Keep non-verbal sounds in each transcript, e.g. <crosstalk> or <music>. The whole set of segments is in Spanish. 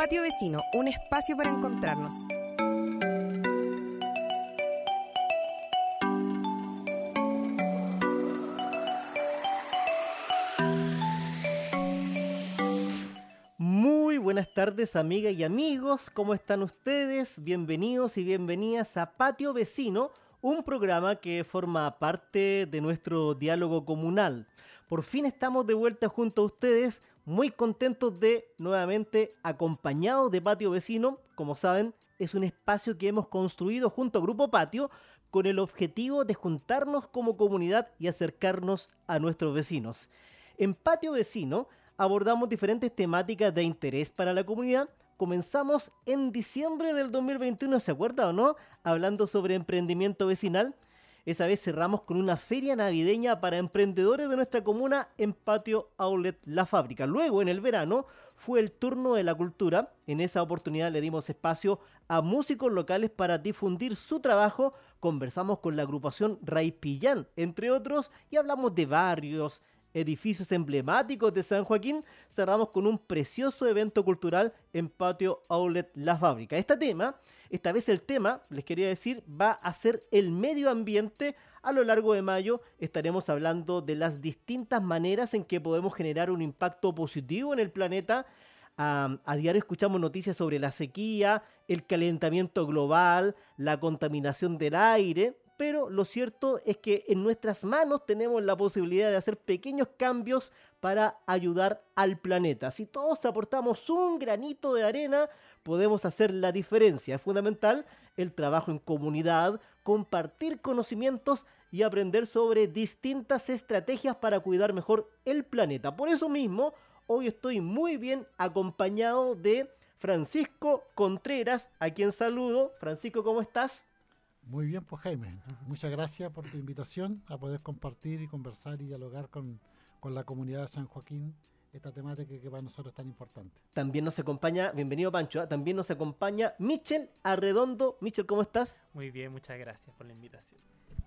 Patio Vecino, un espacio para encontrarnos. Muy buenas tardes amigas y amigos, ¿cómo están ustedes? Bienvenidos y bienvenidas a Patio Vecino, un programa que forma parte de nuestro diálogo comunal. Por fin estamos de vuelta junto a ustedes, muy contentos de nuevamente acompañados de Patio Vecino. Como saben, es un espacio que hemos construido junto a Grupo Patio con el objetivo de juntarnos como comunidad y acercarnos a nuestros vecinos. En Patio Vecino abordamos diferentes temáticas de interés para la comunidad. Comenzamos en diciembre del 2021, ¿se acuerda o no? Hablando sobre emprendimiento vecinal. Esa vez cerramos con una feria navideña para emprendedores de nuestra comuna en Patio Outlet La Fábrica. Luego, en el verano, fue el turno de la cultura. En esa oportunidad le dimos espacio a músicos locales para difundir su trabajo. Conversamos con la agrupación Raipillán, entre otros, y hablamos de barrios, edificios emblemáticos de San Joaquín, cerramos con un precioso evento cultural en Patio Outlet La Fábrica. Este tema, esta vez el tema, les quería decir, va a ser el medio ambiente. A lo largo de mayo estaremos hablando de las distintas maneras en que podemos generar un impacto positivo en el planeta. a diario escuchamos noticias sobre la sequía, el calentamiento global, la contaminación del aire, pero lo cierto es que en nuestras manos tenemos la posibilidad de hacer pequeños cambios para ayudar al planeta. Si todos aportamos un granito de arena, podemos hacer la diferencia. Es fundamental el trabajo en comunidad, compartir conocimientos y aprender sobre distintas estrategias para cuidar mejor el planeta. Por eso mismo, hoy estoy muy bien acompañado de Francisco Contreras, a quien saludo. Francisco, ¿cómo estás? Muy bien, pues Jaime, muchas gracias por tu invitación a poder compartir y conversar y dialogar con, la comunidad de San Joaquín esta temática que para nosotros es tan importante. También nos acompaña, bienvenido Pancho, ¿ah? también nos acompaña Michel Arredondo. Michel, ¿cómo estás? Muy bien, muchas gracias por la invitación.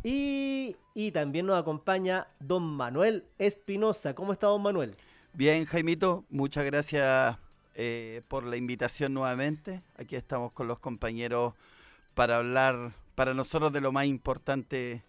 Y, también nos acompaña don Manuel Espinosa. ¿Cómo está don Manuel? Bien, Jaimito, muchas gracias eh, por la invitación nuevamente. Aquí estamos con los compañeros para hablar para nosotros de lo más importante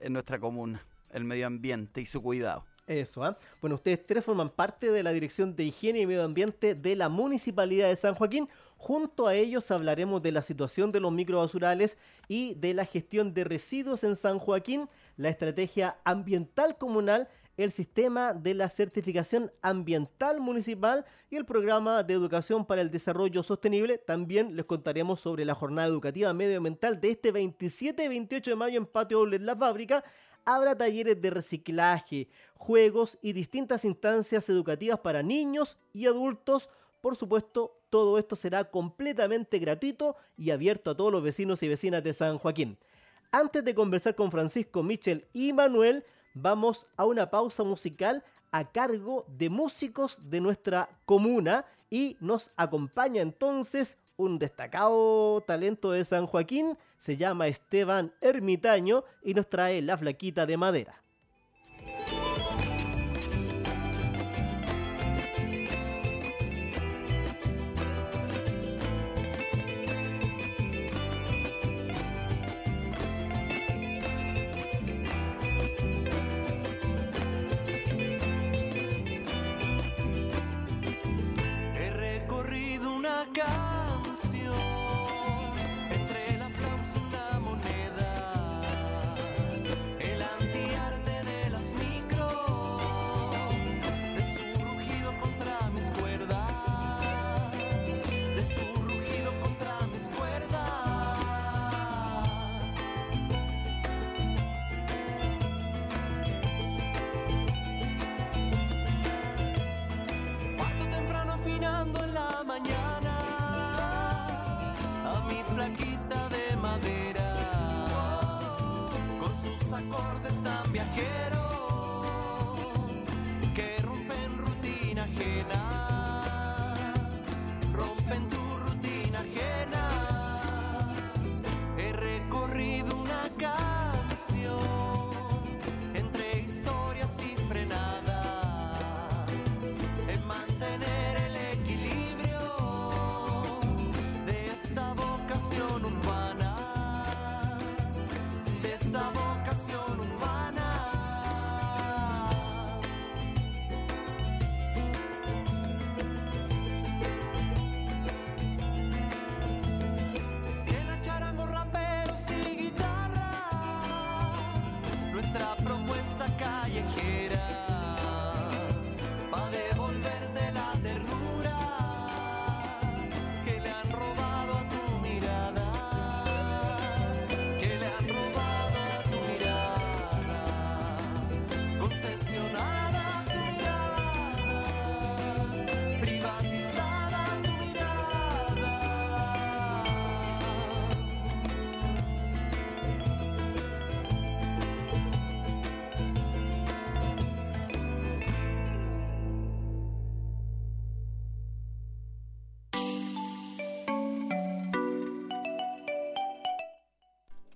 en nuestra comuna, el medio ambiente y su cuidado. Eso, ¿ah? Bueno, ustedes tres forman parte de la Dirección de Higiene y Medio Ambiente de la Municipalidad de San Joaquín. Junto a ellos hablaremos de la situación de los microbasurales y de la gestión de residuos en San Joaquín, la estrategia ambiental comunal el sistema de la certificación ambiental municipal y el programa de educación para el desarrollo sostenible. También les contaremos sobre la jornada educativa medioambiental de este 27 y 28 de mayo en Patio Doble La Fábrica. Habrá talleres de reciclaje, juegos y distintas instancias educativas para niños y adultos. Por supuesto, todo esto será completamente gratuito y abierto a todos los vecinos y vecinas de San Joaquín. Antes de conversar con Francisco, Michel y Manuel, vamos a una pausa musical a cargo de músicos de nuestra comuna y nos acompaña entonces un destacado talento de San Joaquín, se llama Esteban Ermitaño y nos trae la flaquita de madera.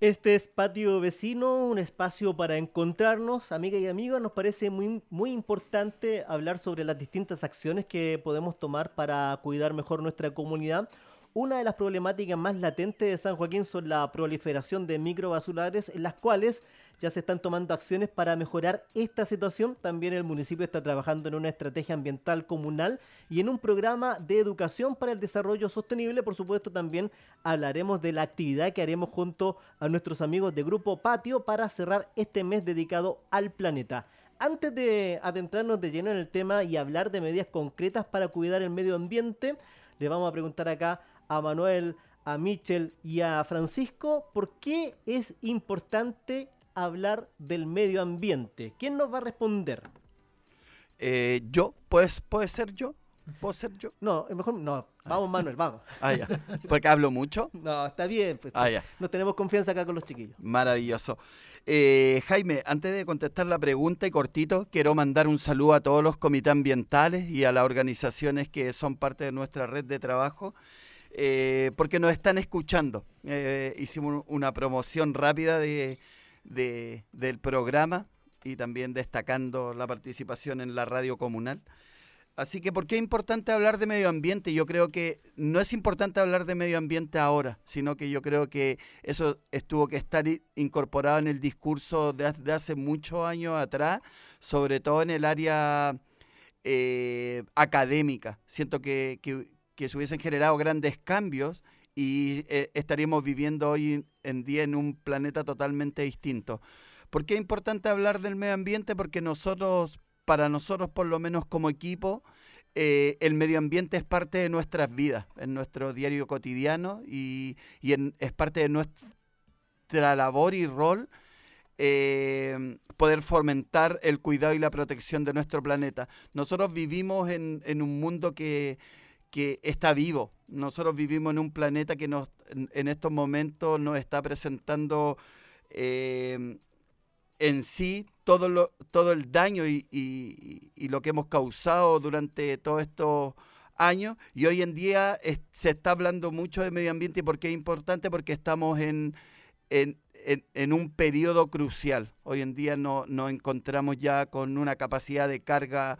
Este es Patio Vecino, un espacio para encontrarnos, amigas y amigos. Nos parece muy, muy importante hablar sobre las distintas acciones que podemos tomar para cuidar mejor nuestra comunidad. Una de las problemáticas más latentes de San Joaquín son la proliferación de microbasulares, en las cuales ya se están tomando acciones para mejorar esta situación. También el municipio está trabajando en una estrategia ambiental comunal y en un programa de educación para el desarrollo sostenible. Por supuesto, también hablaremos de la actividad que haremos junto a nuestros amigos de Grupo Patio para cerrar este mes dedicado al planeta. Antes de adentrarnos de lleno en el tema y hablar de medidas concretas para cuidar el medio ambiente, le vamos a preguntar acá a Manuel, a Michel y a Francisco por qué es importante hablar del medio ambiente. ¿Quién nos va a responder? Eh, yo, pues, ¿puede ser yo? ¿Puedo ser yo? No, mejor no. Vamos, Manuel, vamos. <laughs> Ah, ya. ¿Porque hablo mucho? <laughs> No, está bien. Pues, ah, ya. Nos tenemos confianza acá con los chiquillos. Maravilloso. Eh, Jaime, antes de contestar la pregunta y cortito, quiero mandar un saludo a todos los comités ambientales y a las organizaciones que son parte de nuestra red de trabajo eh, porque nos están escuchando. Eh, hicimos una promoción rápida de, del programa y también destacando la participación en la radio comunal. Así que, ¿por qué es importante hablar de medio ambiente? Yo creo que no es importante hablar de medio ambiente ahora, sino que yo creo que eso estuvo que estar incorporado en el discurso de, hace muchos años atrás, sobre todo en el área eh, académica. Siento que, que se hubiesen generado grandes cambios y eh, estaríamos viviendo hoy en día en un planeta totalmente distinto. ¿Por qué es importante hablar del medio ambiente? Porque nosotros, para nosotros por lo menos como equipo, eh, el medio ambiente es parte de nuestras vidas, en nuestro diario cotidiano y, es parte de nuestra labor y rol eh, poder fomentar el cuidado y la protección de nuestro planeta. Nosotros vivimos en un mundo que que está vivo. Nosotros vivimos en un planeta que nos, en, estos momentos nos está presentando eh, en sí todo, lo, todo el daño y, lo que hemos causado durante todos estos años. Y hoy en día se está hablando mucho de medio ambiente y por qué es importante, porque estamos en, en, en, un periodo crucial. Hoy en día no, nos encontramos ya con una capacidad de carga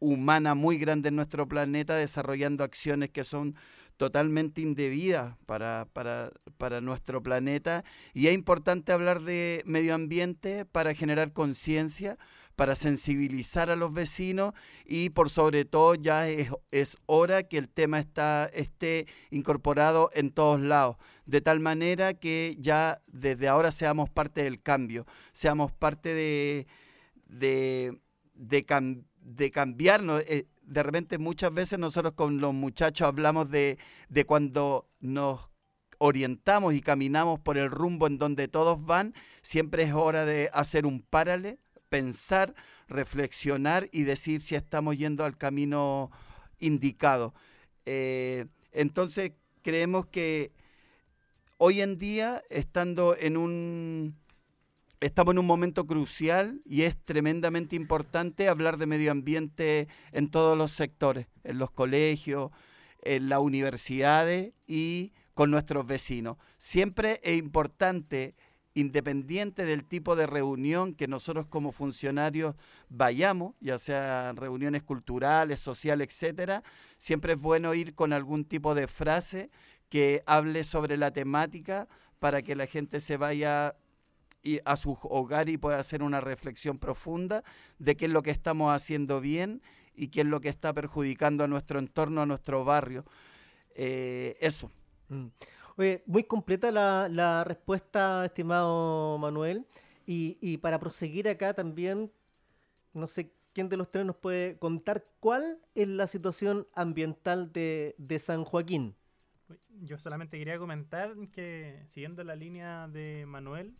humana muy grande en nuestro planeta desarrollando acciones que son totalmente indebidas para, para, para, nuestro planeta. Y es importante hablar de medio ambiente para generar conciencia, para sensibilizar a los vecinos y por sobre todo ya es, es, hora que el tema está, esté incorporado en todos lados, de tal manera que ya desde ahora seamos parte del cambio, seamos parte de, de, de, de cambiarnos. Eh, de repente muchas veces nosotros con los muchachos hablamos de, de cuando nos orientamos y caminamos por el rumbo en donde todos van, siempre es hora de hacer un párale, pensar, reflexionar y decir si estamos yendo al camino indicado. Eh, entonces creemos que hoy en día, estando en un Estamos en un momento crucial y es tremendamente importante hablar de medio ambiente en todos los sectores, en los colegios, en las universidades y con nuestros vecinos. Siempre es importante, independiente del tipo de reunión que nosotros como funcionarios vayamos, ya sea reuniones culturales, sociales, etcétera, siempre es bueno ir con algún tipo de frase que hable sobre la temática para que la gente se vaya y a su hogar y pueda hacer una reflexión profunda de qué es lo que estamos haciendo bien y qué es lo que está perjudicando a nuestro entorno, a nuestro barrio. Eh, eso. Mm. muy completa la, respuesta, estimado Manuel. Y, para proseguir acá también, no sé quién de los tres nos puede contar cuál es la situación ambiental de, de San Joaquín. Yo solamente quería comentar que, siguiendo la línea de Manuel,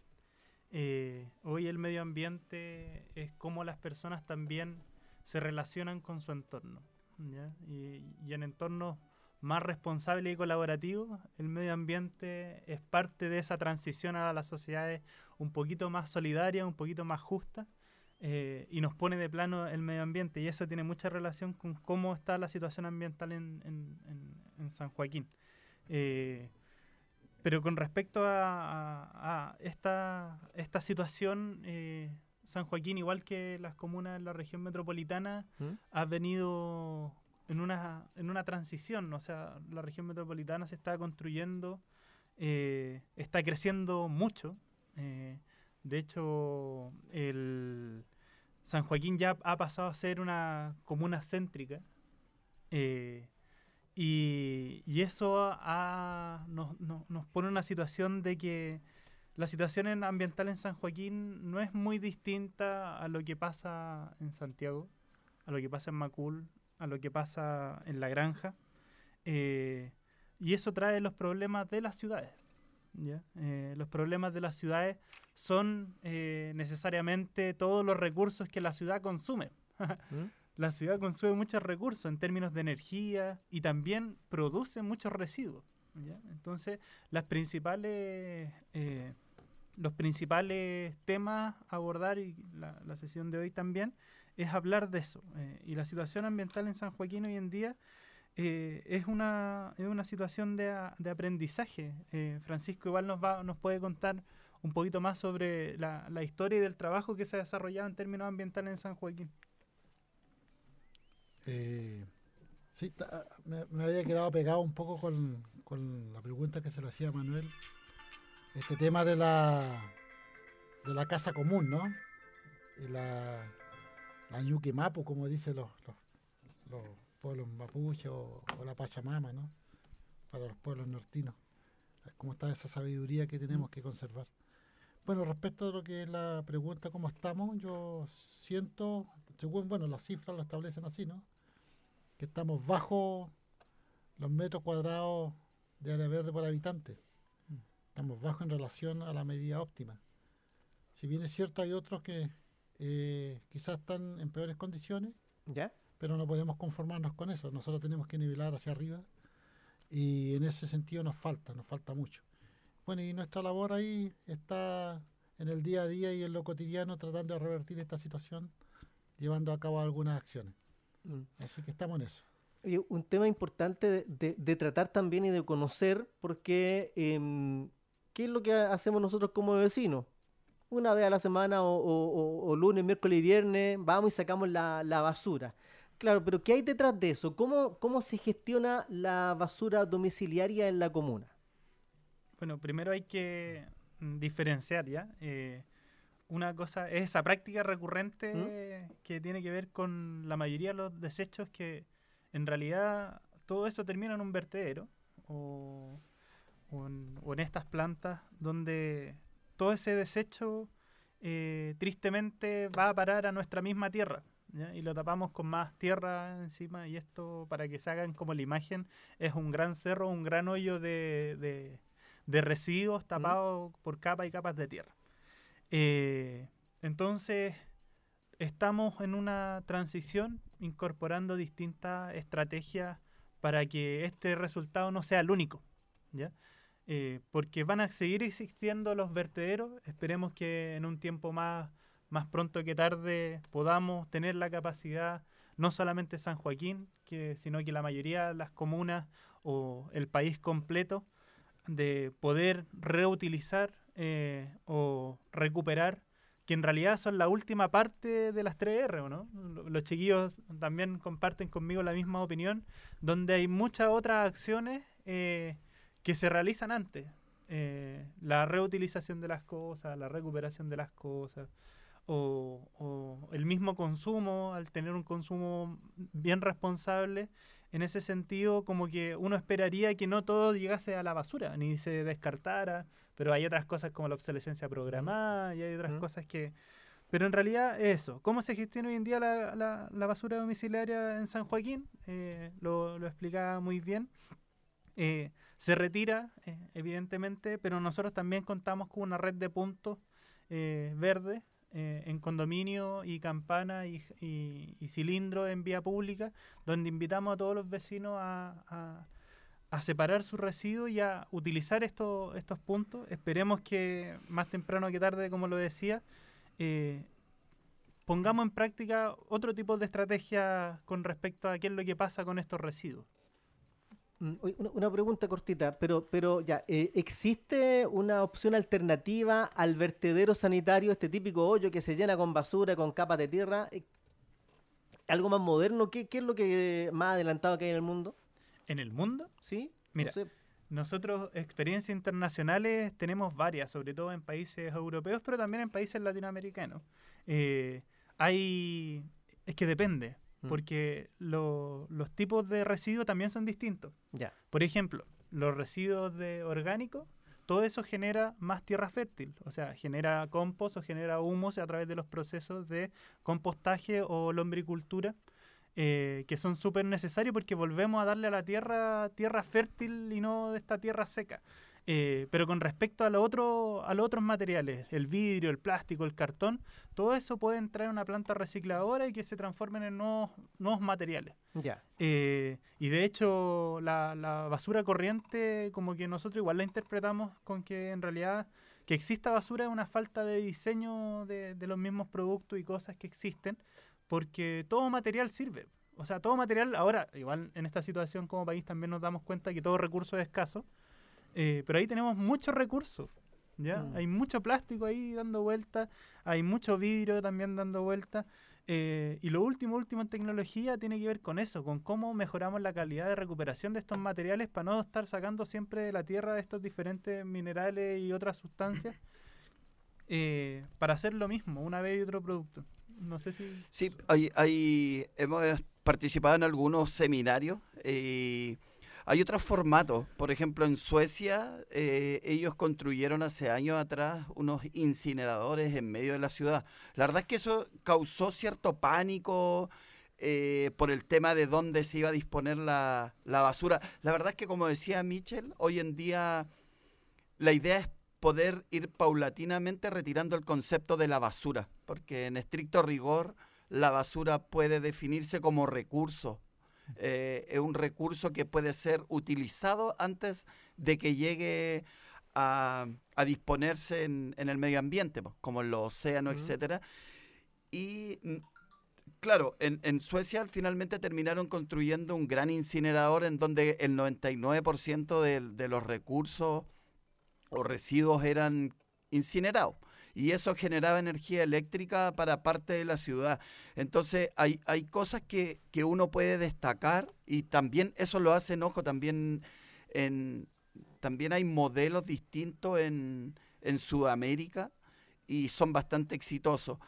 eh, hoy el medio ambiente es como las personas también se relacionan con su entorno. Y, en entornos más responsables y colaborativos, el medio ambiente es parte de esa transición a las sociedades un poquito más solidaria, un poquito más justa, eh, y nos pone de plano el medio ambiente. Y eso tiene mucha relación con cómo está la situación ambiental en, San Joaquín. Eh, pero con respecto a, a- a esta, esta situación, eh, San Joaquín, igual que las comunas de la región metropolitana, ¿Mm? ha venido en una, en una transición. O sea, la región metropolitana se está construyendo, eh, está creciendo mucho. eh, de hecho, el San Joaquín ya ha pasado a ser una comuna céntrica. eh, y, eso ha- nos, nos- pone una situación de que la situación en- ambiental en San Joaquín no es muy distinta a lo que pasa en Santiago, a lo que pasa en Macul, a lo que pasa en La Granja. eh, y eso trae los problemas de las ciudades. Eh, los problemas de las ciudades son eh, necesariamente todos los recursos que la ciudad consume. <laughs> ¿Mm? La ciudad consume muchos recursos en términos de energía y también produce muchos residuos. Entonces, eh, los principales temas a abordar, y la, sesión de hoy también, es hablar de eso. eh, y la situación ambiental en San Joaquín hoy en día eh, es, una, es una situación de, de aprendizaje. Francisco igual nos, va, nos puede contar un poquito más sobre la historia y del trabajo que se ha desarrollado en términos ambientales en San Joaquín. Eh, sí, ta- me, me había quedado pegado un poco con, con la pregunta que se le hacía a Manuel. Este tema de la de la casa común, ¿no? Y la, la ñuque mapu, como dicen los, los, los pueblos mapuche o, o la Pachamama, ¿no? Para los pueblos nortinos. ¿Cómo está esa sabiduría que tenemos que conservar? Bueno, respecto a lo que es la pregunta, ¿cómo estamos? Yo siento, según, bueno, las cifras lo establecen así, ¿no? Que estamos bajo los metros cuadrados de área verde por habitante. Estamos bajo en relación a la medida óptima. Si bien es cierto, hay otros que eh, quizás están en peores condiciones, ¿Ya? pero no podemos conformarnos con eso. Nosotros tenemos que nivelar hacia arriba y en ese sentido nos falta, nos falta mucho. Bueno, y nuestra labor ahí está en el día a día y en lo cotidiano tratando de revertir esta situación, llevando a cabo algunas acciones. Mm. Así que estamos en eso. Oye, un tema importante de, de- de tratar también y de conocer, porque em, ¿qué es lo que ha- hacemos nosotros como vecinos? Una vez a la semana o, o- o- o lunes, miércoles y viernes vamos y sacamos la, la basura. Claro, pero ¿qué hay detrás de eso? ¿Cómo, ¿Cómo se gestiona la basura domiciliaria en la comuna? Bueno, primero hay que mm, diferenciar ya. eh, una cosa es esa práctica recurrente que tiene que ver con la mayoría de los desechos que en realidad todo eso termina en un vertedero o, o en, o en estas plantas donde todo ese desecho eh, tristemente va a parar a nuestra misma tierra. ¿ya? Y lo tapamos con más tierra encima y esto para que se hagan como la imagen es un gran cerro, un gran hoyo de, de- de residuos tapados por capas y capas de tierra. Eh, entonces, estamos en una transición incorporando distintas estrategias para que este resultado no sea el único, ¿ya? Eh, porque van a seguir existiendo los vertederos, esperemos que en un tiempo más, más pronto que tarde podamos tener la capacidad, no solamente San Joaquín, que, sino que la mayoría de las comunas o el país completo, de poder reutilizar eh, o recuperar, que en realidad son la última parte de las 3R, ¿o no? Lo- Los chiquillos también comparten conmigo la misma opinión, donde hay muchas otras acciones eh, que se realizan antes. Eh, la reutilización de las cosas, la recuperación de las cosas, o el mismo consumo, al tener un consumo bien responsable, en ese sentido, como que uno esperaría que no todo llegase a la basura, ni se descartara, pero hay otras cosas como la obsolescencia programada y hay otras Mm. cosas que... Pero en realidad eso, ¿cómo se gestiona hoy en día la, la- la basura domiciliaria en San Joaquín? Eh, lo, lo explicaba muy bien. Eh, se retira, eh, evidentemente, pero nosotros también contamos con una red de puntos verdes en condominio y campana y, y- y cilindro en vía pública, donde invitamos a todos los vecinos a, a- a separar su residuo y a utilizar estos, estos puntos. Esperemos que más temprano que tarde, como lo decía, eh, pongamos en práctica otro tipo de estrategia con respecto a qué es lo que pasa con estos residuos. Mm, una pregunta cortita, pero, pero ya, eh, ¿existe una opción alternativa al vertedero sanitario, este típico hoyo que se llena con basura, con capas de tierra? Eh, ¿Algo más moderno? ¿Qué, qué es lo que más adelantado que hay en el mundo? En el mundo, ¿Sí? Mira, No sé. nosotros experiencias internacionales tenemos varias, sobre todo en países europeos, pero también en países latinoamericanos. Eh, hay, es que depende, Mm. porque lo- los tipos de residuos también son distintos. Ya. Por ejemplo, los residuos de orgánicos, todo eso genera más tierra fértil, o sea, genera compost o genera humus a través de los procesos de compostaje o lombricultura, eh, que son súper necesarios porque volvemos a darle a la tierra tierra fértil y no de esta tierra seca. Eh, pero con respecto a, lo otro, a los otros materiales, el vidrio, el plástico, el cartón, todo eso puede entrar en una planta recicladora y que se transformen en nuevos, nuevos materiales. Ya. Eh, y de hecho, la, la basura corriente, como que nosotros igual la interpretamos con que en realidad que exista basura es una falta de diseño de, de los mismos productos y cosas que existen, porque todo material sirve. O sea, todo material, ahora, igual en esta situación como país también nos damos cuenta que todo recurso es escaso, eh, pero ahí tenemos muchos recursos. ¿ya? Mm. Hay mucho plástico ahí dando vueltas, hay mucho vidrio también dando vueltas. Eh, y lo último, último en tecnología tiene que ver con eso, con cómo mejoramos la calidad de recuperación de estos materiales para no estar sacando siempre de la tierra estos diferentes minerales y otras sustancias eh, para hacer lo mismo, una vez y otro producto. No sé si... Sí, hay, hay, hemos participado en algunos seminarios y hay otros formatos. Por ejemplo, en Suecia eh, ellos construyeron hace años atrás unos incineradores en medio de la ciudad. La verdad es que eso causó cierto pánico eh, por el tema de dónde se iba a disponer la, la basura. La verdad es que, como decía Mitchell, hoy en día la idea es poder ir paulatinamente retirando el concepto de la basura, porque en estricto rigor la basura puede definirse como recurso. Eh, es un recurso que puede ser utilizado antes de que llegue a, a disponerse en, en el medio ambiente, como en los océanos, etcétera. Y mm, claro, en, en Suecia finalmente terminaron construyendo un gran incinerador en donde el 99% del- de los recursos o residuos eran incinerados. Y eso generaba energía eléctrica para parte de la ciudad. Entonces hay, hay cosas que, que uno puede destacar y también eso lo hace enojo también en también hay modelos distintos en, en Sudamérica y son bastante exitosos.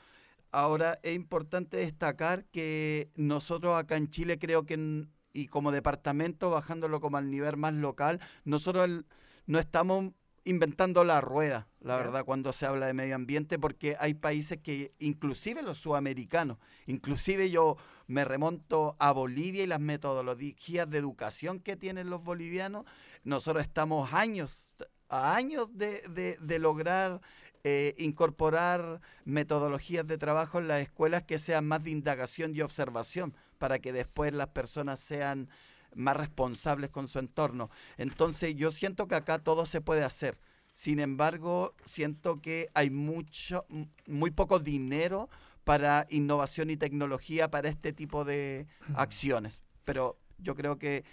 Ahora es importante destacar que nosotros acá en Chile creo que y como departamento bajándolo como al nivel más local, nosotros no estamos inventando la rueda, la verdad, cuando se habla de medio ambiente, porque hay países que, inclusive los sudamericanos, inclusive yo me remonto a Bolivia y las metodologías de educación que tienen los bolivianos, nosotros estamos años, a años de, de- de lograr eh, incorporar metodologías de trabajo en las escuelas que sean más de indagación y observación, para que después las personas sean más responsables con su entorno. Entonces yo siento que acá todo se puede hacer. Sin embargo, siento que hay mucho, muy poco dinero para innovación y tecnología para este tipo de acciones. Pero yo creo que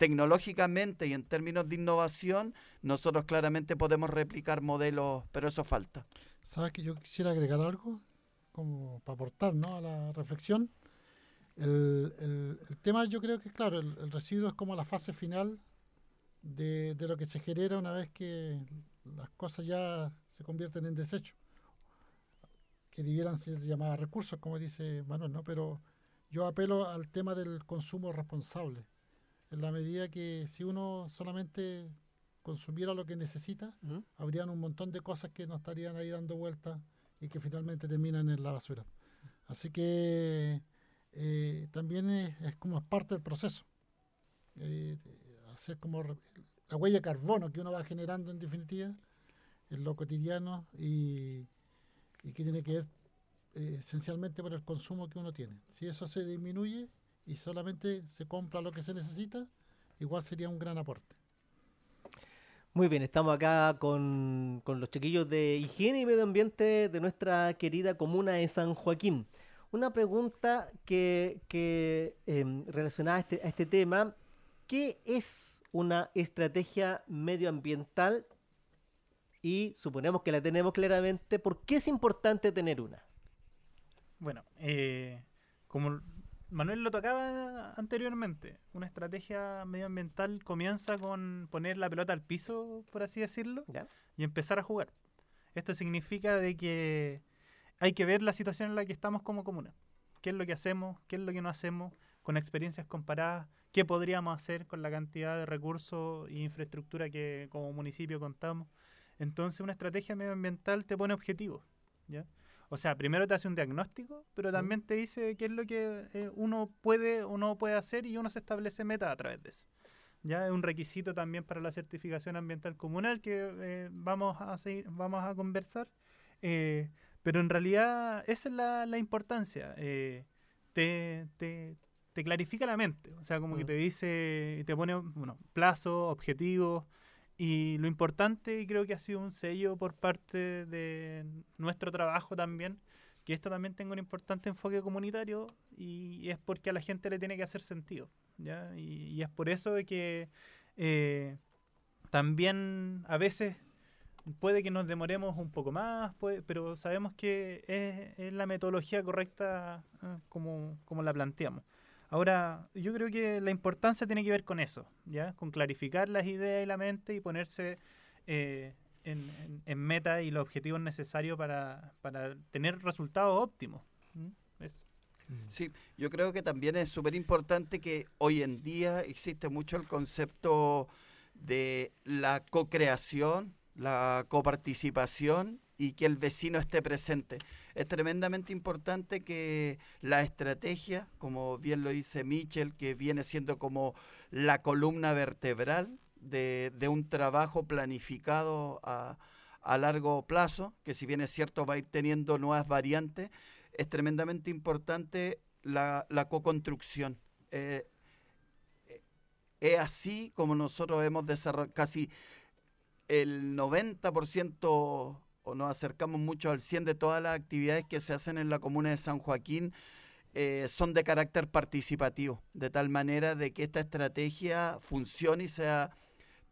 tecnológicamente y en términos de innovación, nosotros claramente podemos replicar modelos, pero eso falta. ¿Sabes que yo quisiera agregar algo? Como para aportar ¿no? a la reflexión. El, el- el tema yo creo que, claro, el, el residuo es como la fase final de, de lo que se genera una vez que las cosas ya se convierten en desecho. Que debieran ser llamadas recursos, como dice Manuel, ¿no? Pero yo apelo al tema del consumo responsable. En la medida que si uno solamente consumiera lo que necesita, Ujú. habrían un montón de cosas que no estarían ahí dando vueltas y que finalmente terminan en la basura. Así que eh, también es, es como parte del proceso. Eh, hacer como la huella de carbono que uno va generando en definitiva en lo cotidiano y, y que tiene que ver eh, esencialmente por el consumo que uno tiene. Si eso se disminuye y solamente se compra lo que se necesita, igual sería un gran aporte. Muy bien, estamos acá con, con los chiquillos de higiene y medio ambiente de nuestra querida comuna de San Joaquín. Una pregunta que, que em, relacionada a este, a este tema, ¿qué es una estrategia medioambiental? Y suponemos que la tenemos claramente, ¿por qué es importante tener una? Bueno, eh, como Manuel lo tocaba anteriormente, una estrategia medioambiental comienza con poner la pelota al piso, por así decirlo, ¿Ya? y empezar a jugar. Esto significa de que hay que ver la situación en la que estamos como comuna. ¿Qué es lo que hacemos? ¿Qué es lo que no hacemos? Con experiencias comparadas, ¿qué podríamos hacer con la cantidad de recursos e infraestructura que como municipio contamos? Entonces una estrategia medioambiental te pone objetivos, ¿ya? O sea, primero te hace un diagnóstico, pero también te dice qué es lo que eh, uno puede o no puede hacer y uno se establece metas a través de eso. Ya es un requisito también para la certificación ambiental comunal que eh, vamos a seguir, vamos a conversar. Eh, pero en realidad esa es la, la importancia. eh, te, te, te clarifica la mente. O sea, como que Mm. te dice, te pone bueno, plazos, objetivos. Y lo importante, y creo que ha sido un sello por parte de nuestro trabajo también, que esto también tenga un importante enfoque comunitario y es porque a la gente le tiene que hacer sentido. ¿ya? Y, y es por eso de que eh, también a veces puede que nos demoremos un poco más, puede- pero sabemos que es, es la metodología correcta eh, como, como la planteamos. Ahora, yo creo que la importancia tiene que ver con eso, ¿ya? Con clarificar las ideas y la mente y ponerse eh, en, en- en meta y los objetivos necesarios para, para tener resultados óptimos. ¿Mm? Eso. Sí, yo creo que también es súper importante que hoy en día existe mucho el concepto de la co-creación, la coparticipación y que el vecino esté presente. Es tremendamente importante que la estrategia, como bien lo dice Mitchell, que viene siendo como la columna vertebral de, un trabajo planificado a, a largo plazo, que si bien es cierto va a ir teniendo nuevas variantes, es tremendamente importante la, la co-construcción. Eh, eh, es así como nosotros hemos desarrollado casi el 90% o nos acercamos mucho al 100 de todas las actividades que se hacen en la comuna de San Joaquín eh, son de carácter participativo, de tal manera de que esta estrategia funcione y sea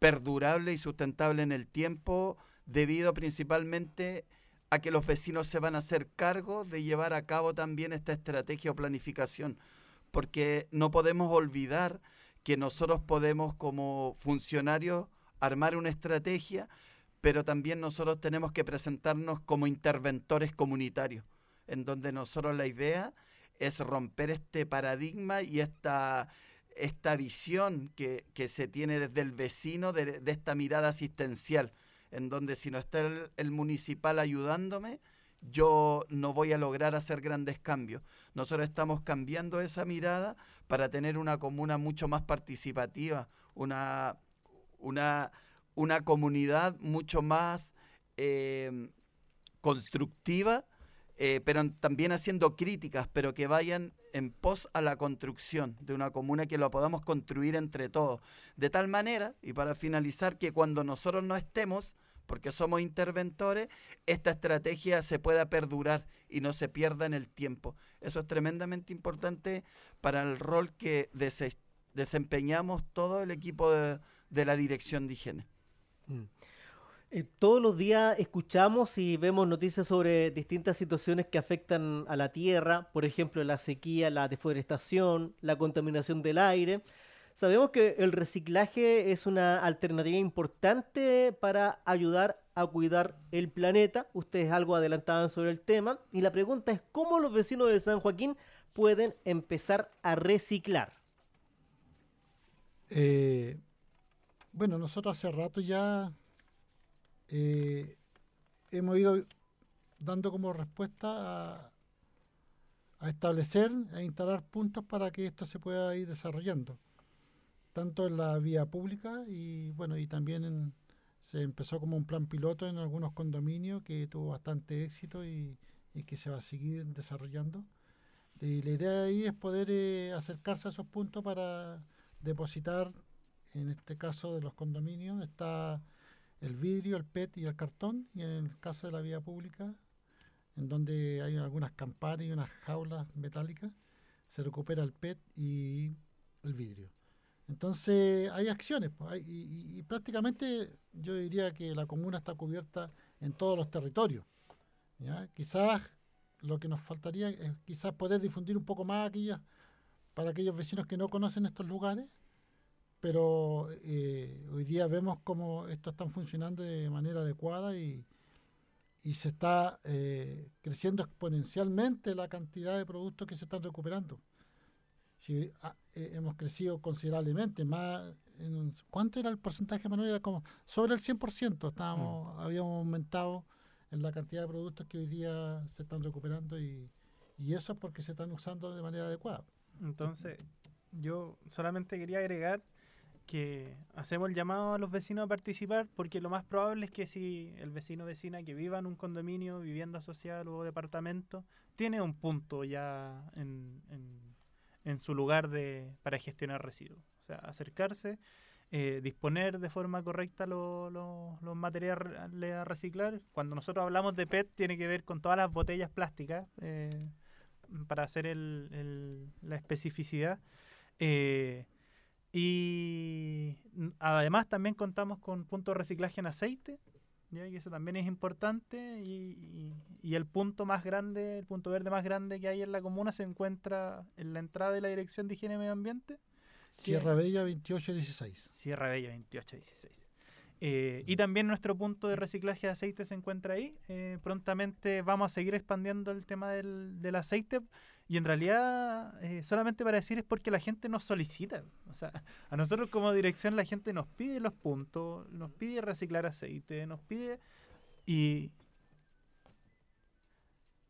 perdurable y sustentable en el tiempo, debido principalmente a que los vecinos se van a hacer cargo de llevar a cabo también esta estrategia o planificación, porque no podemos olvidar que nosotros podemos como funcionarios armar una estrategia, pero también nosotros tenemos que presentarnos como interventores comunitarios, en donde nosotros la idea es romper este paradigma y esta, esta visión que, que se tiene desde el vecino de, esta mirada asistencial en donde si no está el, municipal ayudándome, yo no voy a lograr hacer grandes cambios. Nosotros estamos cambiando esa mirada para tener una comuna mucho más participativa, una, una, una comunidad mucho más eh, constructiva, eh, pero también haciendo críticas, pero que vayan en pos a la construcción de una comuna que lo podamos construir entre todos. De tal manera, y para finalizar, que cuando nosotros no estemos, porque somos interventores, esta estrategia se pueda perdurar y no se pierda en el tiempo. Eso es tremendamente importante para el rol que des desempeñamos todo el equipo de, de la dirección de higiene. Mm. Eh, todos los días escuchamos y vemos noticias sobre distintas situaciones que afectan a la tierra, por ejemplo, la sequía, la deforestación, la contaminación del aire. Sabemos que el reciclaje es una alternativa importante para ayudar a cuidar el planeta. Ustedes algo adelantaban sobre el tema. Y la pregunta es, ¿cómo los vecinos de San Joaquín pueden empezar a reciclar? Eh, bueno, nosotros hace rato ya eh, hemos ido dando como respuesta a, establecer, a instalar puntos para que esto se pueda ir desarrollando tanto en la vía pública y bueno y también en, se empezó como un plan piloto en algunos condominios que tuvo bastante éxito y, y, que se va a seguir desarrollando. Y la idea ahí es poder eh, acercarse a esos puntos para depositar en este caso de los condominios está el vidrio, el PET y el cartón y en el caso de la vía pública en donde hay algunas campanas y unas jaulas metálicas se recupera el PET y el vidrio Entonces hay acciones pues, y, y- prácticamente yo diría que la comuna está cubierta en todos los territorios. Quizás lo que nos faltaría es quizás poder difundir un poco más aquellas, para aquellos vecinos que no conocen estos lugares, pero eh, hoy día vemos cómo estos están funcionando de manera adecuada y, y se está eh, creciendo exponencialmente la cantidad de productos que se están recuperando. Sí, ah, eh, hemos crecido considerablemente, más en un- ¿cuánto era el porcentaje, Manuel? Era como sobre el 100%, estábamos, habíamos aumentado en la cantidad de productos que hoy día se están recuperando y, y eso es porque se están usando de manera adecuada. Entonces, yo solamente quería agregar que hacemos el llamado a los vecinos a participar porque lo más probable es que si el vecino vecina que viva en un condominio, vivienda social o departamento, tiene un punto ya en, en- su lugar de, para gestionar residuos. O sea, acercarse, eh, disponer de forma correcta lo- lo- los materiales a reciclar. Cuando nosotros hablamos de PET tiene que ver con todas las botellas plásticas. eh, para hacer el- el- la especificidad. Eh, y además también contamos con puntos de reciclaje en aceite, ¿ya? y eso también es importante. Y, y- y el punto más grande, el punto verde más grande que hay en la comuna se encuentra en la entrada de la Dirección de Higiene y Medio Ambiente, Sierra Bella 2816. Sierra Bella 2816. Eh, y también nuestro punto de reciclaje de aceite se encuentra ahí. Eh, prontamente vamos a seguir expandiendo el tema del, del aceite. Y en realidad, eh, solamente para decir es porque la gente nos solicita. O sea, a nosotros como dirección la gente nos pide los puntos, nos pide reciclar aceite, nos pide... Y...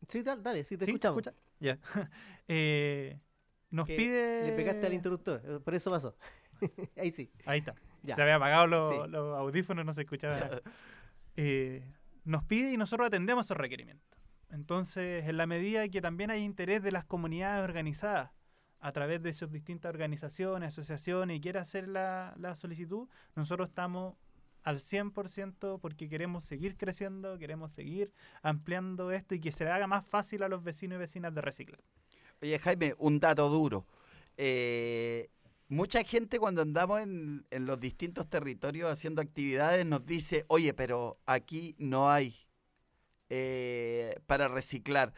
Sí, dale, dale, sí, te ¿Sí? ¿Se escuchamos. escucha? Ya. <laughs> Eh, nos pide... Le pegaste al interruptor, por eso pasó. <laughs> Ahí sí. Ahí está. Ya. Se había apagado los, Sí. los audífonos, no se escuchaba nada. <laughs> Eh, nos pide y nosotros atendemos esos requerimientos. Entonces, en la medida que también hay interés de las comunidades organizadas a través de sus distintas organizaciones, asociaciones y quiera hacer la, la solicitud, nosotros estamos al 100% porque queremos seguir creciendo, queremos seguir ampliando esto y que se le haga más fácil a los vecinos y vecinas de reciclar. Oye, Jaime, un dato duro. Eh, mucha gente cuando andamos en, en los distintos territorios haciendo actividades nos dice, oye, pero aquí no hay eh, para reciclar.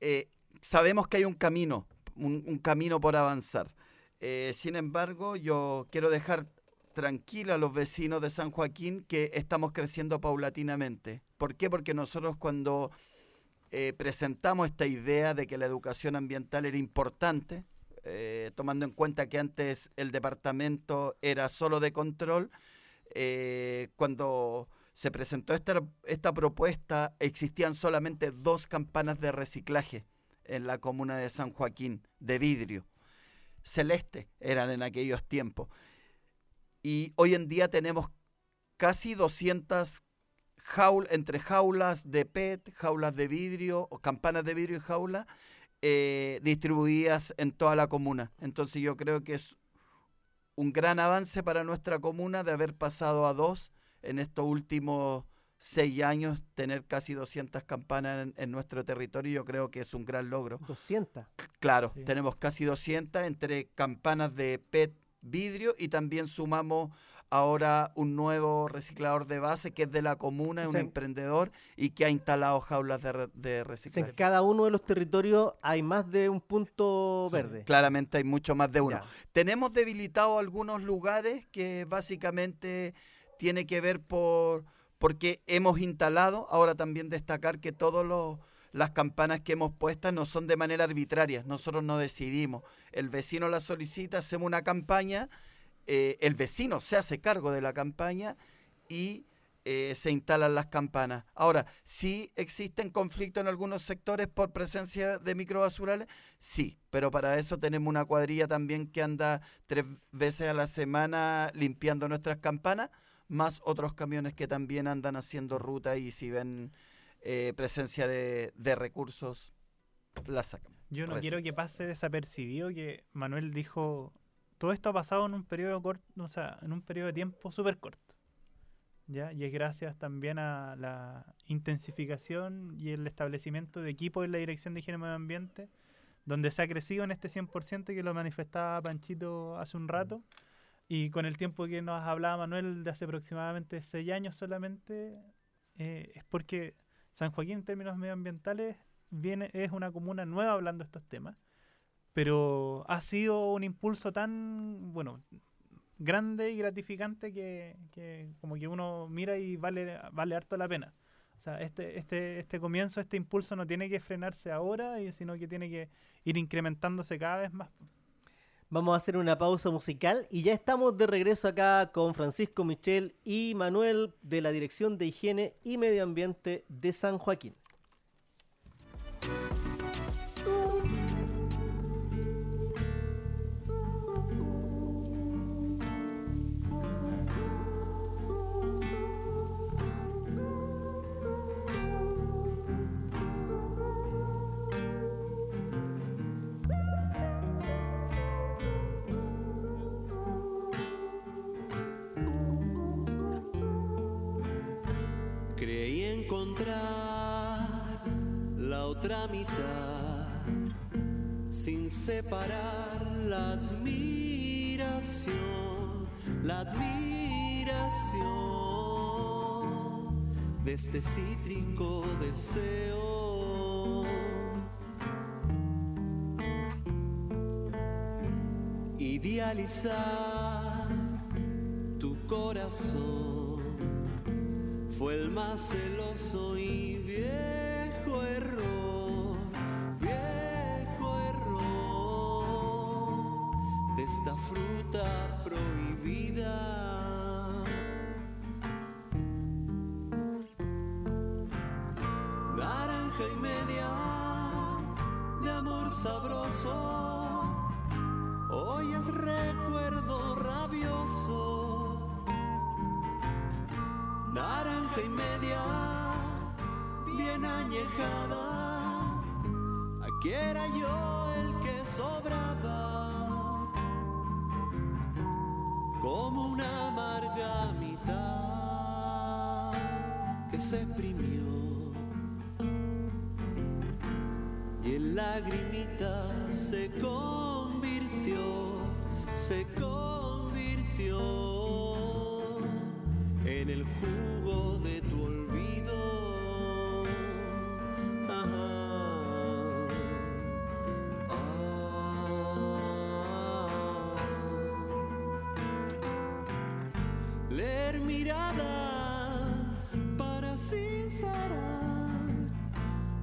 Eh, sabemos que hay un camino, un, camino por avanzar. Eh, sin embargo, yo quiero dejar tranquilo a los vecinos de San Joaquín que estamos creciendo paulatinamente. ¿Por qué? Porque nosotros cuando eh, presentamos esta idea de que la educación ambiental era importante, eh, tomando en cuenta que antes el departamento era solo de control, eh, cuando se presentó esta, esta propuesta existían solamente dos campanas de reciclaje en la comuna de San Joaquín, de vidrio. Celeste eran en aquellos tiempos. Y hoy en día tenemos casi 200 jaul, entre jaulas de PET, jaulas de vidrio, o campanas de vidrio y jaulas, eh, distribuidas en toda la comuna. Entonces yo creo que es un gran avance para nuestra comuna de haber pasado a dos en estos últimos seis años, tener casi 200 campanas en, en nuestro territorio, yo creo que es un gran logro. 200. Claro, Sí. tenemos casi 200 entre campanas de PET vidrio y también sumamos ahora un nuevo reciclador de base que es de la comuna, es un emprendedor y que ha instalado jaulas de, re- de O sea, reciclaje. en cada uno de los territorios hay más de un punto Sí, verde. Claramente hay mucho más de uno. Ya. Tenemos debilitado algunos lugares que básicamente tiene que ver por porque hemos instalado, ahora también destacar que todas las campanas que hemos puesto no son de manera arbitraria, nosotros no decidimos. El vecino la solicita, hacemos una campaña, eh, el vecino se hace cargo de la campaña y eh, se instalan las campanas. Ahora, ¿sí existen conflictos en algunos sectores por presencia de microbasurales? Sí, pero para eso tenemos una cuadrilla también que anda tres veces a la semana limpiando nuestras campanas, más otros camiones que también andan haciendo ruta y si ven eh, presencia de, de recursos, las sacan. Yo no quiero que pase desapercibido que Manuel dijo todo esto ha pasado en un periodo corto, o sea, en un periodo de tiempo súper corto. ¿Ya? Y es gracias también a la intensificación y el establecimiento de equipos en la Dirección de Higiene y Medio Ambiente, donde se ha crecido en este 100% que lo manifestaba Panchito hace un rato. Y con el tiempo que nos hablaba Manuel de hace aproximadamente seis años solamente, eh, es porque San Joaquín en términos medioambientales viene, es una comuna nueva hablando de estos temas, pero ha sido un impulso tan, bueno, grande y gratificante que, como que uno mira y vale, vale harto la pena. O sea, este, este, este comienzo, este impulso no tiene que frenarse ahora, sino que tiene que ir incrementándose cada vez más. Vamos a hacer una pausa musical y ya estamos de regreso acá con Francisco Michel y Manuel de la Dirección de Higiene y Medio Ambiente de San Joaquín. La otra mitad sin separar la admiración, la admiración de este cítrico deseo. Idealizar tu corazón fue el más celoso y viejo error, viejo error de esta fruta prohibida. Naranja y media de amor sabroso, media, bien añejada. Aquí era yo el que sobraba, como una amarga mitad que se exprimió. Y en lagrimita se convirtió, se convirtió en el jugo para sincerar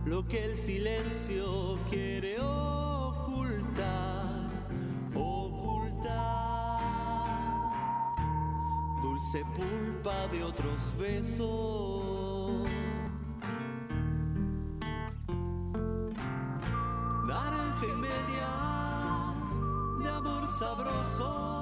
lo que el silencio quiere ocultar, ocultar dulce pulpa de otros besos. Naranja y media de amor sabroso,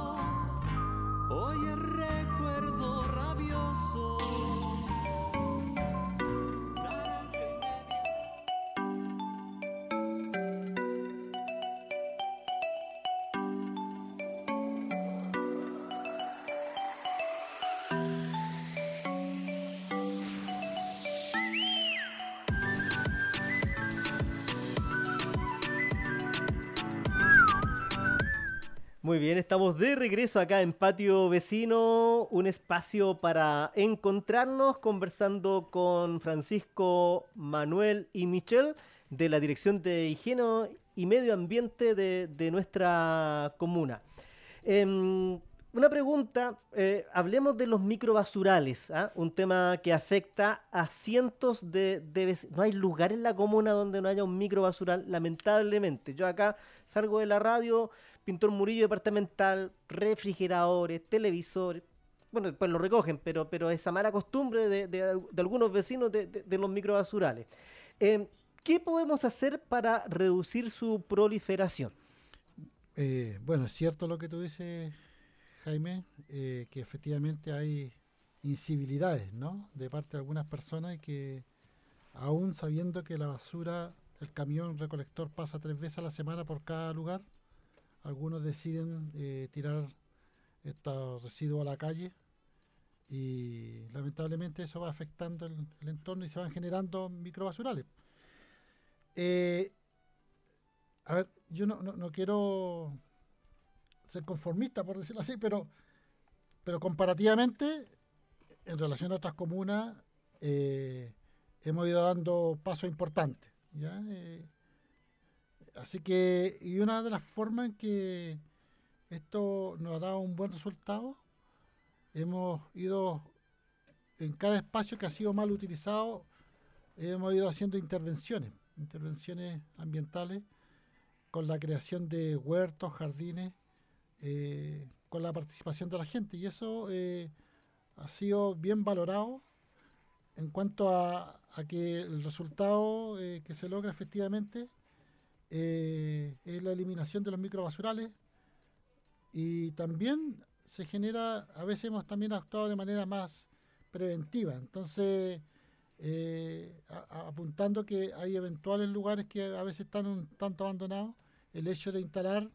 Muy bien, estamos de regreso acá en Patio Vecino, un espacio para encontrarnos conversando con Francisco, Manuel y Michelle de la Dirección de Higiene y Medio Ambiente de, nuestra comuna. Em, una pregunta, eh, hablemos de los microbasurales, ¿ah? un tema que afecta a cientos de, de vecinos. No hay lugar en la comuna donde no haya un microbasural, lamentablemente. Yo acá salgo de la radio, pintor Murillo departamental, refrigeradores, televisores. Bueno, después lo recogen, pero, pero esa mala costumbre de, algunos vecinos de los microbasurales. Eh, ¿Qué podemos hacer para reducir su proliferación? Eh, bueno, es cierto lo que tú dices, Jaime, eh, que efectivamente hay incivilidades, ¿no? De parte de algunas personas y que aún sabiendo que la basura, el camión recolector pasa tres veces a la semana por cada lugar, algunos deciden eh, tirar estos residuos a la calle y lamentablemente eso va afectando el, entorno y se van generando microbasurales. Eh, a ver, yo no, no, no quiero ser conformista, por decirlo así, pero pero comparativamente, en relación a otras comunas, eh, hemos ido dando pasos importantes. ¿ya? Así que, y una de las formas en que esto nos ha dado un buen resultado, hemos ido en cada espacio que ha sido mal utilizado, hemos ido haciendo intervenciones, intervenciones ambientales, con la creación de huertos, jardines, eh, con la participación de la gente. Y eso eh, ha sido bien valorado en cuanto a, a que el resultado eh, que se logra efectivamente eh, es la eliminación de los microbasurales y también se genera, a veces hemos también actuado de manera más preventiva. Entonces, eh, apuntando que hay eventuales lugares que a veces están un tanto abandonados, el hecho de instalar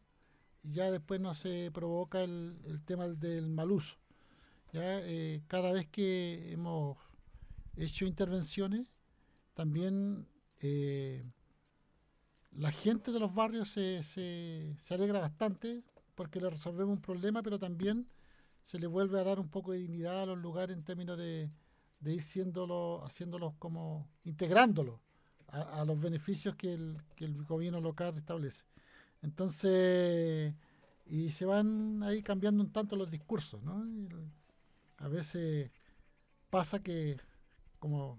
ya después no se provoca el, tema del mal uso. Ya, eh, cada vez que hemos hecho intervenciones, también la gente de los barrios se, se, se alegra bastante porque le resolvemos un problema, pero también se le vuelve a dar un poco de dignidad a los lugares en términos de, de ir siéndolo, haciéndolos como integrándolos a, los beneficios que el, que el gobierno local establece. Entonces, y se van ahí cambiando un tanto los discursos, ¿no? A veces pasa que, como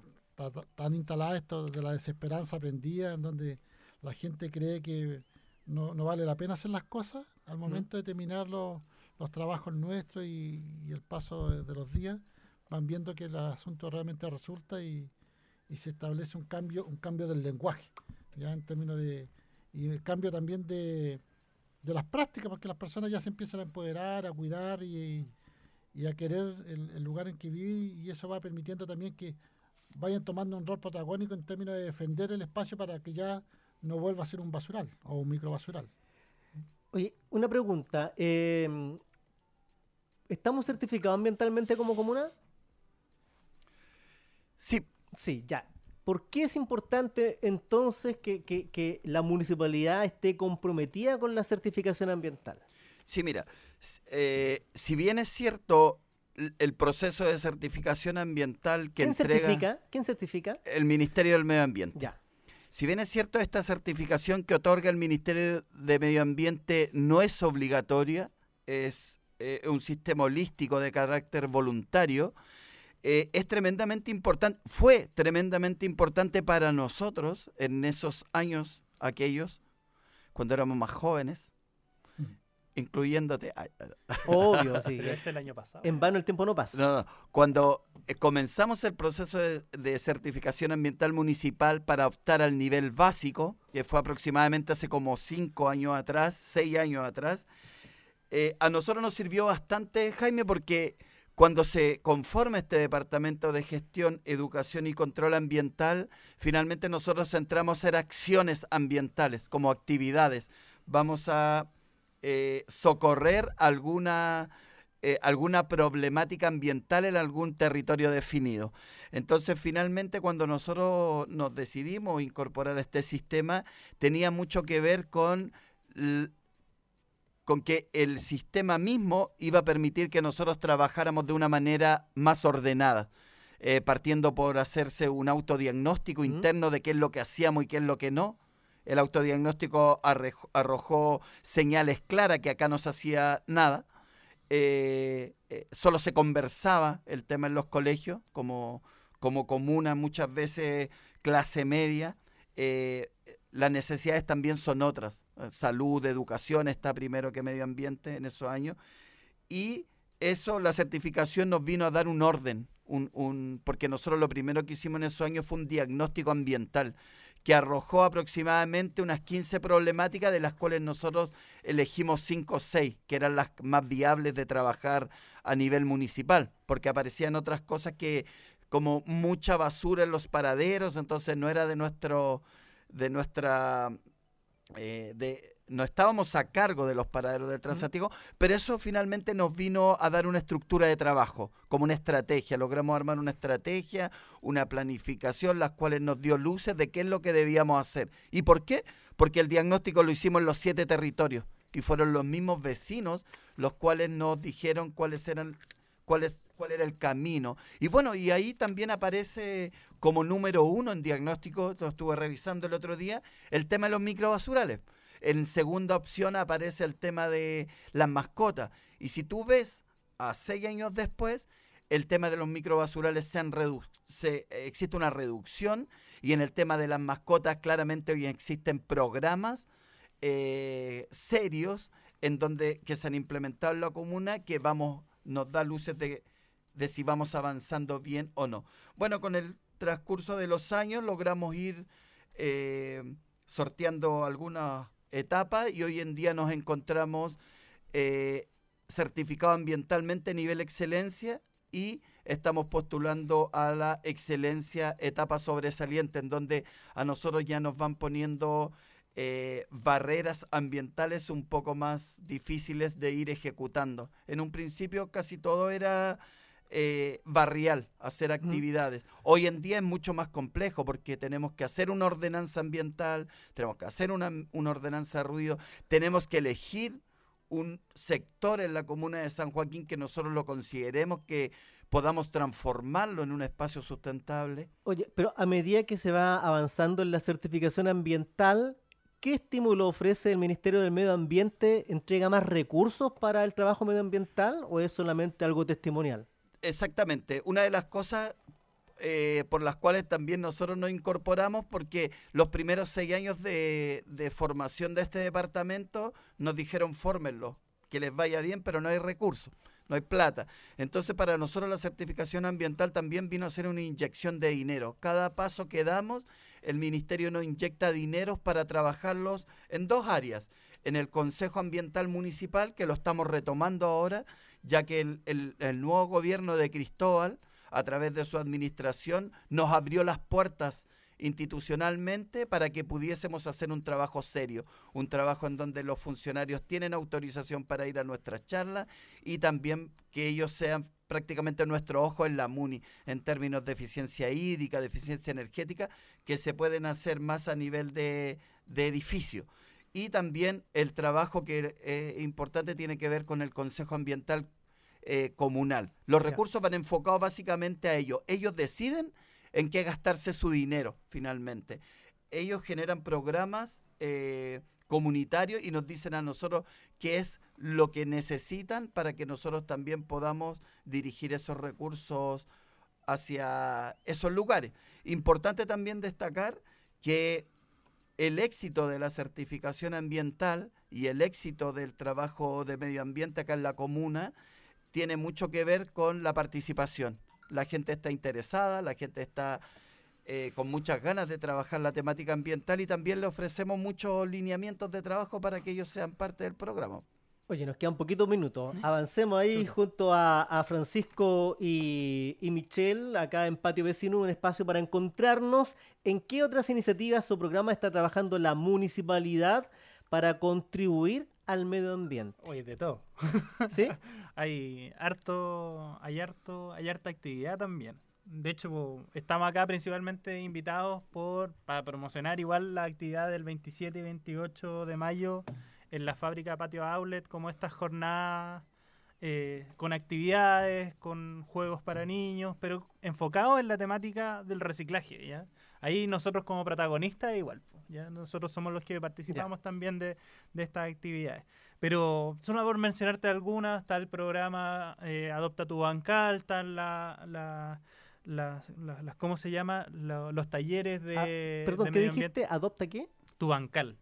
tan instalada esto de la desesperanza aprendida, en donde la gente cree que no, no vale la pena hacer las cosas, al momento de terminar los, los trabajos nuestros y, y el paso de, de los días, van viendo que el asunto realmente resulta y, y se establece un cambio, un cambio del lenguaje, ya en términos de, y el cambio también de, de las prácticas, porque las personas ya se empiezan a empoderar, a cuidar y, y a querer el, el lugar en que viven y eso va permitiendo también que vayan tomando un rol protagónico en términos de defender el espacio para que ya no vuelva a ser un basural o un microbasural. Oye, una pregunta. eh, ¿Estamos certificados ambientalmente como comuna? Sí, Sí, ya. ¿Por qué es importante entonces que, que- que la municipalidad esté comprometida con la certificación ambiental? Sí, mira, eh, si bien es cierto el proceso de certificación ambiental que ¿Quién entrega certifica? ¿Quién certifica? el Ministerio del Medio Ambiente. Ya. Si bien es cierto esta certificación que otorga el Ministerio de Medio Ambiente no es obligatoria, es eh, un sistema holístico de carácter voluntario, eh, es tremendamente importante, fue tremendamente importante para nosotros en esos años aquellos, cuando éramos más jóvenes, incluyéndote. Obvio, <laughs> sí. Es el año pasado. En vano el tiempo no pasa. No, no. Cuando eh, comenzamos el proceso de, de certificación ambiental municipal para optar al nivel básico, que fue aproximadamente hace como cinco años atrás, seis años atrás, eh, a nosotros nos sirvió bastante, Jaime, porque cuando se conforma este departamento de gestión, educación y control ambiental, finalmente nosotros centramos a hacer acciones ambientales como actividades. Vamos a eh, socorrer alguna eh, alguna problemática ambiental en algún territorio definido. Entonces, finalmente, cuando nosotros nos decidimos incorporar este sistema, tenía mucho que ver con, con que el sistema mismo iba a permitir que nosotros trabajáramos de una manera más ordenada. eh, partiendo por hacerse un autodiagnóstico interno de qué es lo que hacíamos y qué es lo que no. El autodiagnóstico arrojó señales claras que acá no se hacía nada eh, eh, solo se conversaba el tema en los colegios, como, como comuna, muchas veces clase media. eh, las necesidades también son otras. Salud, educación está primero que medio ambiente en esos años. Y eso, la certificación nos vino a dar un orden, un, un- porque nosotros lo primero que hicimos en esos años fue un diagnóstico ambiental que arrojó aproximadamente unas 15 problemáticas, de las cuales nosotros elegimos 5 o 6, que eran las más viables de trabajar a nivel municipal, porque aparecían otras cosas que como mucha basura en los paraderos, entonces no era de nuestro, de nuestra, eh, de, no estábamos a cargo de los paraderos del Transatlántico, pero eso finalmente nos vino a dar una estructura de trabajo, como una estrategia. Logramos armar una estrategia, una planificación, las cuales nos dio luces de qué es lo que debíamos hacer. ¿Y por qué? Porque el diagnóstico lo hicimos en los siete territorios y fueron los mismos vecinos los cuales nos dijeron cuáles eran cuál, es, cuál era el camino. Y bueno, y ahí también aparece como número uno en diagnóstico, lo estuve revisando el otro día, el tema de los microbasurales. En segunda opción aparece el tema de las mascotas. Y si tú ves a seis años después, el tema de los microbasurales se han se, existe una reducción y en el tema de las mascotas claramente hoy existen programas eh, serios en donde que se han implementado en la comuna que vamos nos da luces de, de si vamos avanzando bien o no. Bueno, con el transcurso de los años logramos ir eh, sorteando algunas etapas y hoy en día nos encontramos eh, certificado ambientalmente nivel excelencia y estamos postulando a la excelencia etapa sobresaliente, en donde a nosotros ya nos van poniendo eh, barreras ambientales un poco más difíciles de ir ejecutando. En un principio casi todo era eh, barrial, hacer actividades. Hoy en día es mucho más complejo porque tenemos que hacer una ordenanza ambiental, tenemos que hacer una, una ordenanza de ruido, tenemos que elegir un sector en la comuna de San Joaquín que nosotros lo consideremos que podamos transformarlo en un espacio sustentable. Oye, pero a medida que se va avanzando en la certificación ambiental, ¿qué estímulo ofrece el Ministerio del Medio Ambiente? ¿Entrega más recursos para el trabajo medioambiental o es solamente algo testimonial? Exactamente, una de las cosas eh, por las cuales también nosotros nos incorporamos, porque los primeros seis años de, formación de este departamento nos dijeron fórmenlo, que les vaya bien, pero no hay recursos, no hay plata. Entonces para nosotros la certificación ambiental también vino a ser una inyección de dinero. Cada paso que damos, el ministerio nos inyecta dineros para trabajarlos en dos áreas. En el Consejo Ambiental Municipal, que lo estamos retomando ahora, ya que el, el- el nuevo gobierno de Cristóbal, a través de su administración, nos abrió las puertas institucionalmente para que pudiésemos hacer un trabajo serio, un trabajo en donde los funcionarios tienen autorización para ir a nuestras charlas y también que ellos sean prácticamente nuestro ojo en la MUNI en términos de eficiencia hídrica, de eficiencia energética, que se pueden hacer más a nivel de, de edificio. Y también el trabajo que es importante tiene que ver con el Consejo Ambiental eh, Comunal. Los recursos van enfocados básicamente a ellos. Ellos deciden en qué gastarse su dinero finalmente. Ellos generan programas eh, comunitarios y nos dicen a nosotros qué es lo que necesitan para que nosotros también podamos dirigir esos recursos hacia esos lugares. Importante también destacar que el éxito de la certificación ambiental y el éxito del trabajo de medio ambiente acá en la comuna tiene mucho que ver con la participación. La gente está interesada, la gente está eh, con muchas ganas de trabajar la temática ambiental y también le ofrecemos muchos lineamientos de trabajo para que ellos sean parte del programa. Oye, nos quedan poquitos minutos. Avancemos ahí junto a, a Francisco y, y Michelle, acá en Patio Vecino, un espacio para encontrarnos. ¿En qué otras iniciativas o programas está trabajando la municipalidad para contribuir al medio ambiente? Oye, de todo. <laughs> ¿Sí? <laughs> hay harto, hay harto, hay harta actividad también. De hecho, estamos acá principalmente invitados por para promocionar igual la actividad del 27 y 28 de mayo en la fábrica Patio Outlet, como estas jornadas eh, con actividades, con juegos para niños, pero enfocados en la temática del reciclaje, ¿ya? Ahí nosotros como protagonistas igual, ¿ya? Nosotros somos los que participamos también de, de estas actividades. Pero solo por mencionarte algunas, está el programa eh, Adopta tu bancal, están la, la- las, las- las- ¿cómo se llama? Lo- los talleres de, Ah, perdón, de ¿qué medio dijiste? ambiente. ¿Adopta qué? Tu bancal.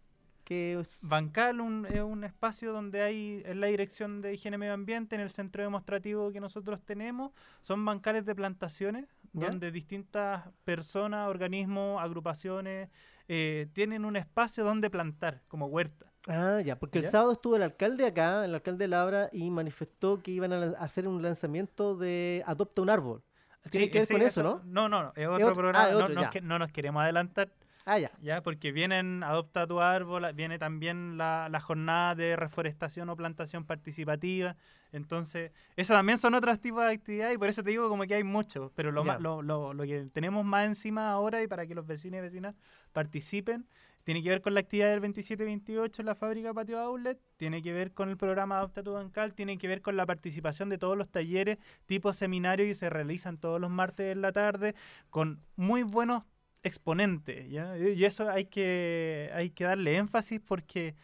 Bancal un- es un espacio donde hay, en la dirección de higiene medio ambiente, en el centro demostrativo que nosotros tenemos, son bancales de plantaciones, ¿Ya? donde distintas personas, organismos, agrupaciones, eh, tienen un espacio donde plantar, como huerta. Ah, ya, porque el sábado estuvo el alcalde acá, el alcalde Labra, y manifestó que iban a hacer un lanzamiento de Adopta un árbol. Tiene Sí, que ver sí, con eso, ¿no? No, no, no, es otro otro- programa, ah, no, otro, que- no nos queremos adelantar. Ah, ya. Ya, porque vienen Adopta tu árbol, viene también la, la jornada de reforestación o plantación participativa. Entonces, esas también son otros tipos de actividades y por eso te digo como que hay muchos. Pero lo, más- lo, lo, lo que tenemos más encima ahora y para que los vecinos y vecinas participen, tiene que ver con la actividad del 27-28 en la fábrica Patio Outlet, tiene que ver con el programa Adopta tu Bancal, tiene que ver con la participación de todos los talleres tipo seminario que se realizan todos los martes en la tarde, con muy buenos exponentes, ¿ya? Y eso hay que, hay que darle énfasis porque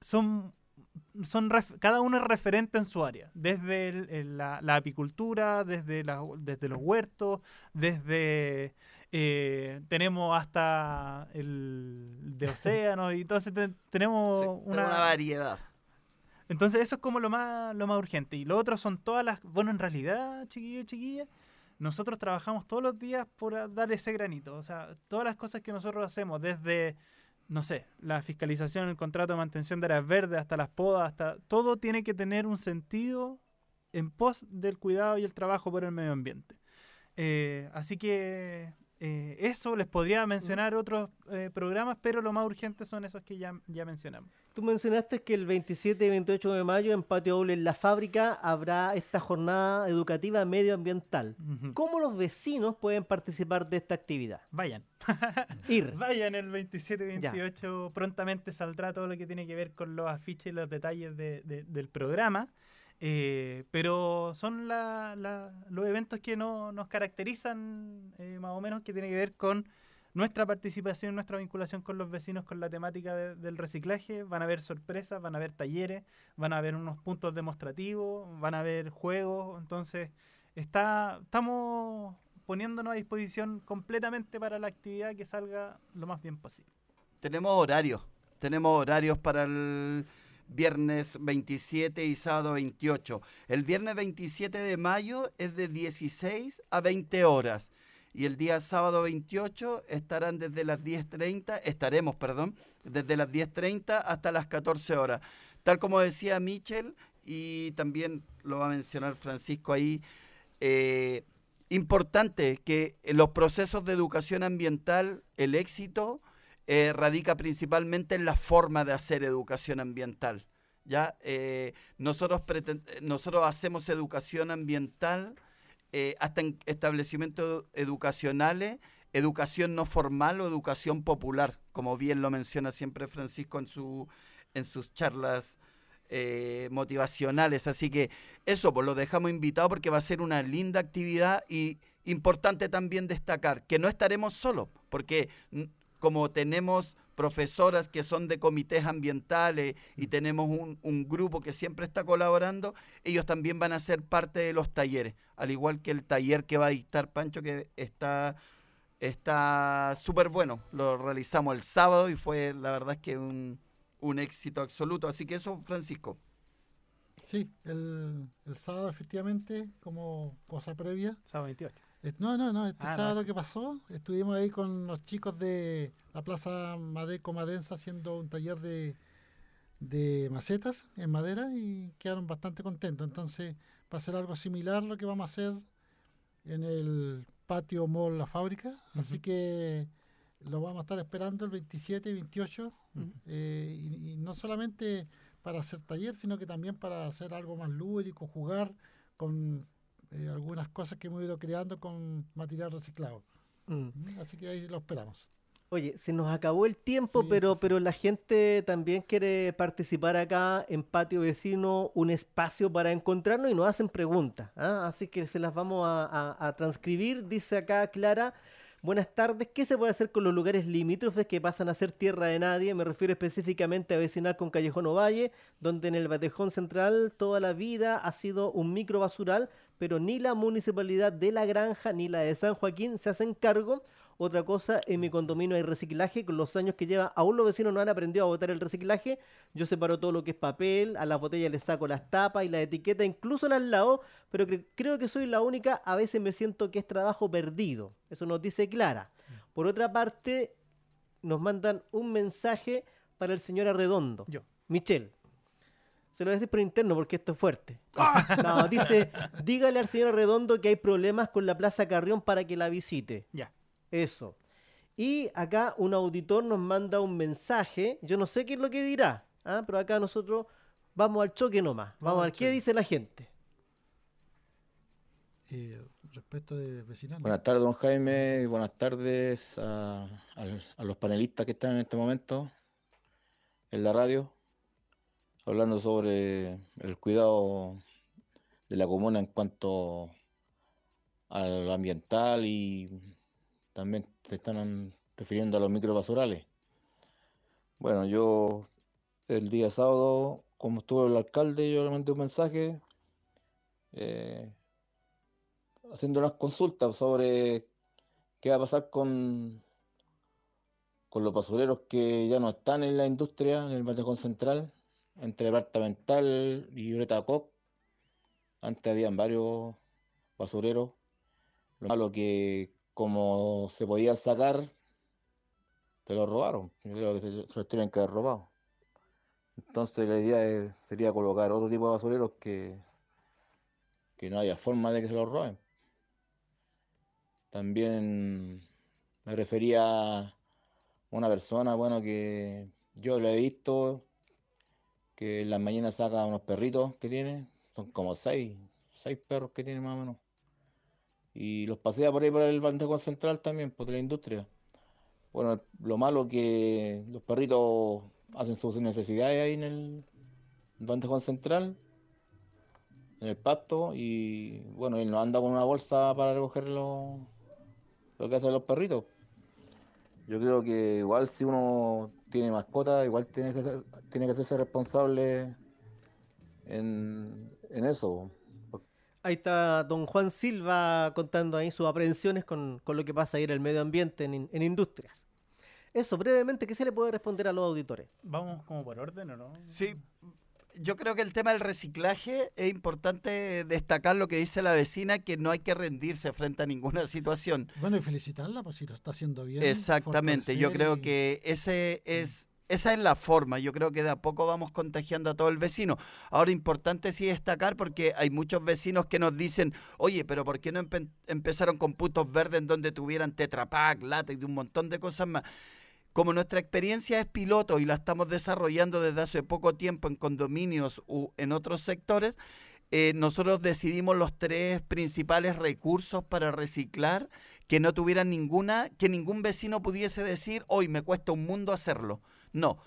son son ref- cada uno es referente en su área, desde el- el- la, la apicultura, desde, la- desde los huertos, desde eh, tenemos hasta el de <laughs> océanos y entonces te- tenemos Sí, una, una variedad. entonces eso es como lo más lo más urgente y lo otro son todas las bueno en realidad chiquillos chiquillas nosotros trabajamos todos los días por a- dar ese granito o sea todas las cosas que nosotros hacemos desde no sé, la fiscalización, el contrato de mantención de áreas verdes, hasta las podas, hasta todo tiene que tener un sentido en pos del cuidado y el trabajo por el medio ambiente. Eh, así que eh, eso les podría mencionar otros eh, programas, pero lo más urgente son esos que ya, ya mencionamos. Tú mencionaste que el 27 y 28 de mayo en Patio Aule, en la fábrica, habrá esta jornada educativa medioambiental. Ujú. ¿Cómo los vecinos pueden participar de esta actividad? Vayan. <laughs> Ir. Vayan el 27-28, prontamente saldrá todo lo que tiene que ver con los afiches y los detalles de- de- del programa. Eh, pero son la- los eventos que no, nos caracterizan eh, más o menos, que tiene que ver con nuestra participación, nuestra vinculación con los vecinos con la temática de- del reciclaje. Van a haber sorpresas, van a haber talleres, van a haber unos puntos demostrativos, van a haber juegos. Entonces, está, estamos poniéndonos a disposición completamente para la actividad que salga lo más bien posible. Tenemos horarios. Tenemos horarios para el viernes 27 y sábado 28. El viernes 27 de mayo es de 16 a 20 horas. Y el día sábado 28 estarán desde las 10.30, estaremos, perdón, desde las 10.30 hasta las 14 horas. Tal como decía Michel, y también lo va a mencionar Francisco ahí, eh, importante que los procesos de educación ambiental, el éxito eh, radica principalmente en la forma de hacer educación ambiental. ¿ya? Eh, nosotros, nosotros hacemos educación ambiental eh, hasta en establecimientos educacionales, educación no formal o educación popular, como bien lo menciona siempre Francisco en, su, en sus charlas motivacionales. Así que eso, pues lo dejamos invitado porque va a ser una linda actividad y importante también destacar que no estaremos solos, porque como tenemos profesoras que son de comités ambientales y tenemos un, un grupo que siempre está colaborando, ellos también van a ser parte de los talleres, al igual que el taller que va a dictar Pancho, que está está súper bueno. Lo realizamos el sábado y fue la verdad es que un, un éxito absoluto. Así que eso, Francisco. Sí, el, el sábado efectivamente, como cosa previa. Sábado 28. Eh, No, no, no, este Ah, no, sábado este que pasó, estuvimos ahí con los chicos de la Plaza Madeco Madensa haciendo un taller de, de macetas en madera y quedaron bastante contentos. Entonces va a ser algo similar lo que vamos a hacer en el patio Mall La Fábrica. Así que lo vamos a estar esperando el 27 y 28. Ujú. eh, y, y no solamente para hacer taller, sino que también para hacer algo más lúdico, jugar con eh, algunas cosas que hemos ido creando con material reciclado. Mm. ¿Mm? Así que ahí lo esperamos. Oye, se nos acabó el tiempo, Sí, pero, sí, sí. pero la gente también quiere participar acá en Patio Vecino, un espacio para encontrarnos y nos hacen preguntas. ¿ah? Así que se las vamos a, a- a transcribir. Dice acá Clara, buenas tardes, ¿qué se puede hacer con los lugares limítrofes que pasan a ser tierra de nadie? Me refiero específicamente a vecinal con Callejón Ovalle, donde en el Batejón Central toda la vida ha sido un micro basural, pero ni la municipalidad de La Granja ni la de San Joaquín se hacen cargo. Otra cosa, en mi condominio hay reciclaje. Con los años que lleva, aún los vecinos no han aprendido a botar el reciclaje. Yo separo todo lo que es papel, a las botellas les saco las tapas y las etiquetas, incluso las lavo, pero cre- creo que soy la única. A veces me siento que es trabajo perdido. Eso nos dice Clara. Por otra parte, nos mandan un mensaje para el señor Arredondo. Yo. Michelle. Se lo voy a decir por interno porque esto es fuerte. <laughs> No, dice, dígale al señor Arredondo que hay problemas con la Plaza Carrión para que la visite. Ya. Eso. Y acá un auditor nos manda un mensaje. Yo no sé qué es lo que dirá, ¿ah? pero acá nosotros vamos al choque nomás. Vamos, Vamos a al ver qué dice la gente. Eh, respecto de vecinal. Buenas tardes, don Jaime, y buenas tardes a los panelistas que están en este momento en la radio, hablando sobre el cuidado de la comuna en cuanto a lo ambiental y también se están refiriendo a los microbasurales. Bueno, yo el día sábado, como estuvo el alcalde, yo le mandé un mensaje eh, haciendo unas consultas sobre qué va a pasar con, con los basureros que ya no están en la industria, en el bandejón central, entre departamental y Ureta Coc. Antes habían varios basureros. Lo malo que como se podían sacar, te lo robaron. Yo creo que se, los tienen que haber robado. Entonces la idea sería colocar otro tipo de basureros que, que no haya forma de que se los roben. También me refería a una persona, bueno, que yo le he visto que en las mañanas saca unos perritos que tiene, son como seis, seis perros que tiene más o menos. Y los pasea por ahí por el bandejón central también, por la industria. Bueno, lo malo que los perritos hacen sus necesidades ahí en el bandejón central, en el pasto, y bueno, él no anda con una bolsa para recoger lo, lo que hacen los perritos. Yo creo que igual si uno tiene mascota, igual tiene que ser, tiene que hacerse responsable en, en eso. Ahí está don Juan Silva contando ahí sus aprehensiones con, con lo que pasa ahí en el medio ambiente, en, en industrias. Eso, brevemente, ¿qué se le puede responder a los auditores? Vamos como por orden, ¿o no? Sí, yo creo que el tema del reciclaje es importante destacar lo que dice la vecina, que no hay que rendirse frente a ninguna situación. Bueno, y felicitarla, pues si lo está haciendo bien. Exactamente, yo creo y- que ese es esa es la forma, yo creo que de a poco vamos contagiando a todo el vecino. Ahora, importante sí destacar porque hay muchos vecinos que nos dicen, oye, pero ¿por qué no empe- empezaron con putos verdes en donde tuvieran tetrapack, látex y un montón de cosas más? Como nuestra experiencia es piloto y la estamos desarrollando desde hace poco tiempo en condominios u en otros sectores, eh, nosotros decidimos los tres principales recursos para reciclar que no tuvieran ninguna, que ningún vecino pudiese decir, hoy me cuesta un mundo hacerlo. No,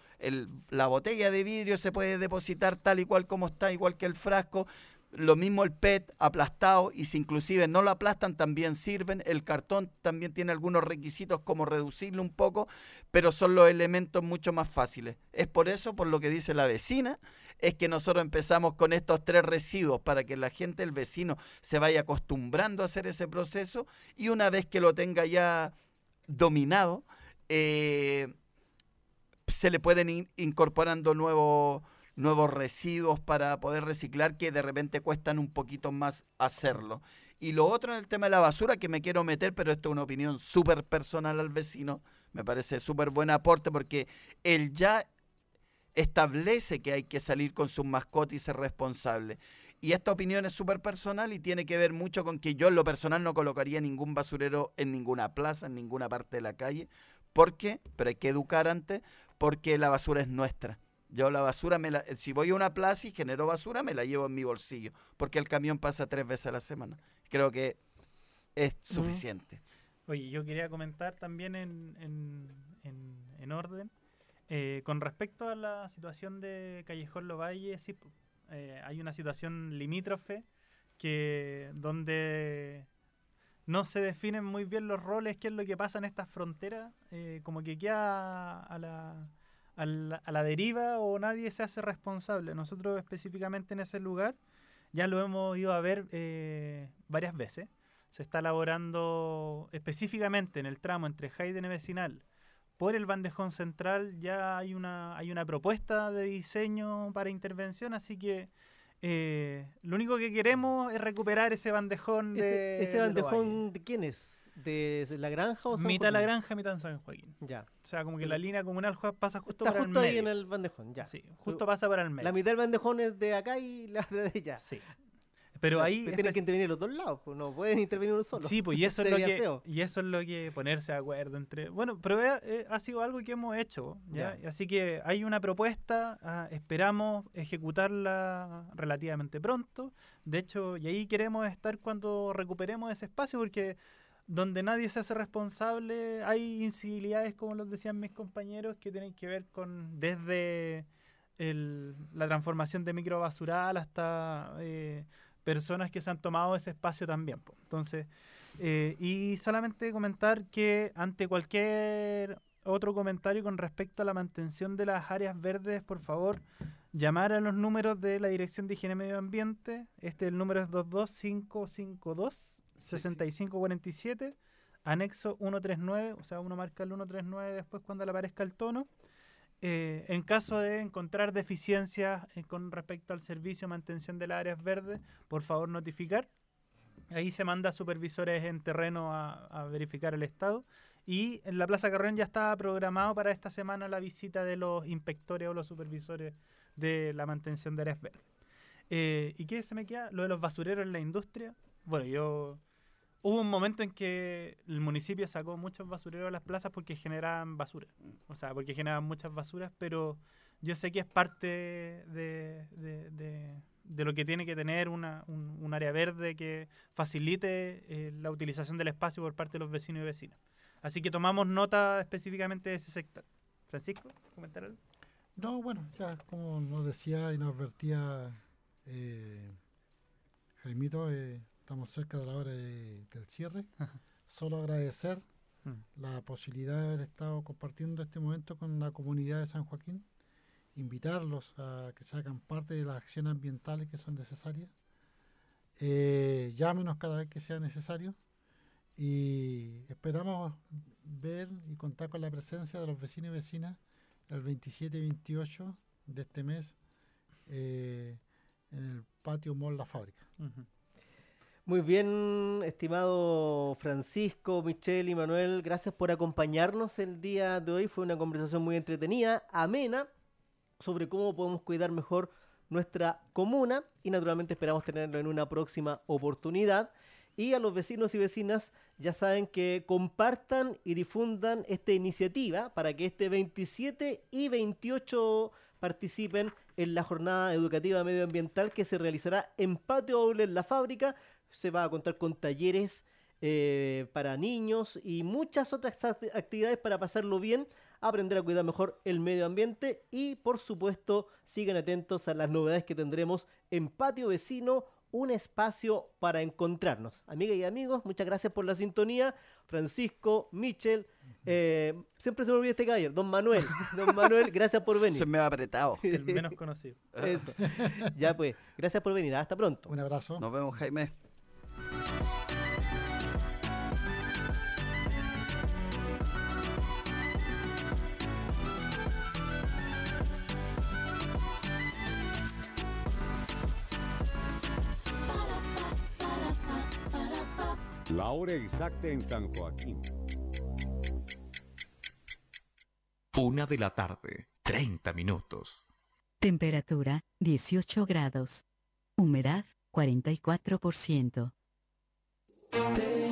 la botella de vidrio se puede depositar tal y cual como está, igual que el frasco. Lo mismo el PET aplastado y si inclusive no lo aplastan también sirven. El cartón también tiene algunos requisitos como reducirlo un poco, pero son los elementos mucho más fáciles. Es por eso, por lo que dice la vecina, es que nosotros empezamos con estos tres residuos para que la gente, el vecino, se vaya acostumbrando a hacer ese proceso y una vez que lo tenga ya dominado, eh, se le pueden ir incorporando nuevos nuevos residuos para poder reciclar que de repente cuestan un poquito más hacerlo. Y lo otro en el tema de la basura que me quiero meter, pero esto es una opinión súper personal al vecino, me parece súper buen aporte porque él ya establece que hay que salir con sus mascotas y ser responsable. Y esta opinión es súper personal y tiene que ver mucho con que yo en lo personal no colocaría ningún basurero en ninguna plaza, en ninguna parte de la calle. ¿Por qué? Pero hay que educar antes porque la basura es nuestra. Yo la basura, me la, si voy a una plaza y genero basura, me la llevo en mi bolsillo, porque el camión pasa tres veces a la semana. Creo que es suficiente. Oye, yo quería comentar también en, en, en- en orden, eh, con respecto a la situación de Callejón Lovalle, sí, eh, hay una situación limítrofe que donde no se definen muy bien los roles, qué es lo que pasa en estas fronteras, eh, como que queda a la, a, la, a la deriva o nadie se hace responsable. Nosotros específicamente en ese lugar ya lo hemos ido a ver eh, varias veces se está elaborando específicamente en el tramo entre Hayden y Vecinal por el bandejón central ya hay una hay una propuesta de diseño para intervención así que eh, lo único que queremos es recuperar ese bandejón de, ¿Ese, ese de bandejón de quién es? ¿De la granja o. San mitad la Joaquín? granja mitad en San Joaquín Ya. o sea como que la línea comunal pasa justo Está por justo el ahí medio. en el bandejón, ya. sí justo pasa por el medio La mitad del bandejón es de acá y la otra de allá. Sí. Pero O sea, ahí tienen que intervenir los dos lados, pues, no pueden intervenir uno solo. Sí, pues y <laughs> eso, es lo que, feo. y eso es lo que ponerse de acuerdo entre... Bueno, pero eh, ha sido algo que hemos hecho, ¿ya? Ya. Así que hay una propuesta, ah, esperamos ejecutarla relativamente pronto. De hecho, y ahí queremos estar cuando recuperemos ese espacio, porque donde nadie se hace responsable hay incivilidades, como los decían mis compañeros, que tienen que ver con desde el- la transformación de microbasural hasta... eh, personas que se han tomado ese espacio también. po. Entonces, eh, y solamente comentar que ante cualquier otro comentario con respecto a la mantención de las áreas verdes, por favor, llamar a los números de la Dirección de Higiene y Medio Ambiente. Este el número es 22552-6547, anexo 139, o sea, uno marca el 139 después cuando le aparezca el tono. Eh, en caso de encontrar deficiencias eh, con respecto al servicio de mantención de las áreas verdes, por favor notificar. Ahí se manda a supervisores en terreno a, a verificar el estado. Y en la Plaza Carrión ya está programado para esta semana la visita de los inspectores o los supervisores de la mantención de áreas verdes. Eh, ¿Y qué se me queda? Lo de los basureros en la industria. Bueno, yo... Hubo un momento en que el municipio sacó muchos basureros a las plazas porque generaban basura. O sea, porque generaban muchas basuras, pero yo sé que es parte de, de- lo que tiene que tener una, un, un área verde que facilite eh, la utilización del espacio por parte de los vecinos y vecinas. Así que tomamos nota específicamente de ese sector. Francisco, comentar algo. No, bueno, ya como nos decía y nos advertía eh, Jaimito, eh, estamos cerca de la hora de- del cierre. <laughs> Solo agradecer Mm. la posibilidad de haber estado compartiendo este momento con la comunidad de San Joaquín, invitarlos a que se hagan parte de las acciones ambientales que son necesarias. Eh, llámenos cada vez que sea necesario y esperamos ver y contar con la presencia de los vecinos y vecinas el 27 y 28 de este mes eh, en el patio Mall La Fábrica. Muy bien, estimado Francisco, Michelle y Manuel, gracias por acompañarnos el día de hoy. Fue una conversación muy entretenida, amena, sobre cómo podemos cuidar mejor nuestra comuna y naturalmente esperamos tenerlo en una próxima oportunidad. Y a los vecinos y vecinas ya saben que compartan y difundan esta iniciativa para que este 27 y 28 participen en la jornada educativa medioambiental que se realizará en Patio Aule en la fábrica. Se va a contar con talleres eh, para niños y muchas otras act- actividades para pasarlo bien, aprender a cuidar mejor el medio ambiente y por supuesto sigan atentos a las novedades que tendremos en Patio Vecino, un espacio para encontrarnos. Amigas y amigos, muchas gracias por la sintonía. Francisco, Michel, eh, siempre se me olvida este caballero, don Manuel. Don Manuel, <laughs> gracias por Se venir. me ha apretado. El menos conocido. Eso. Ya pues, gracias por venir. Hasta pronto. Un abrazo. Nos vemos, Jaime. Hora exacta en San Joaquín. Una de la tarde, 30 minutos. Temperatura 18 grados. Humedad 44%. Te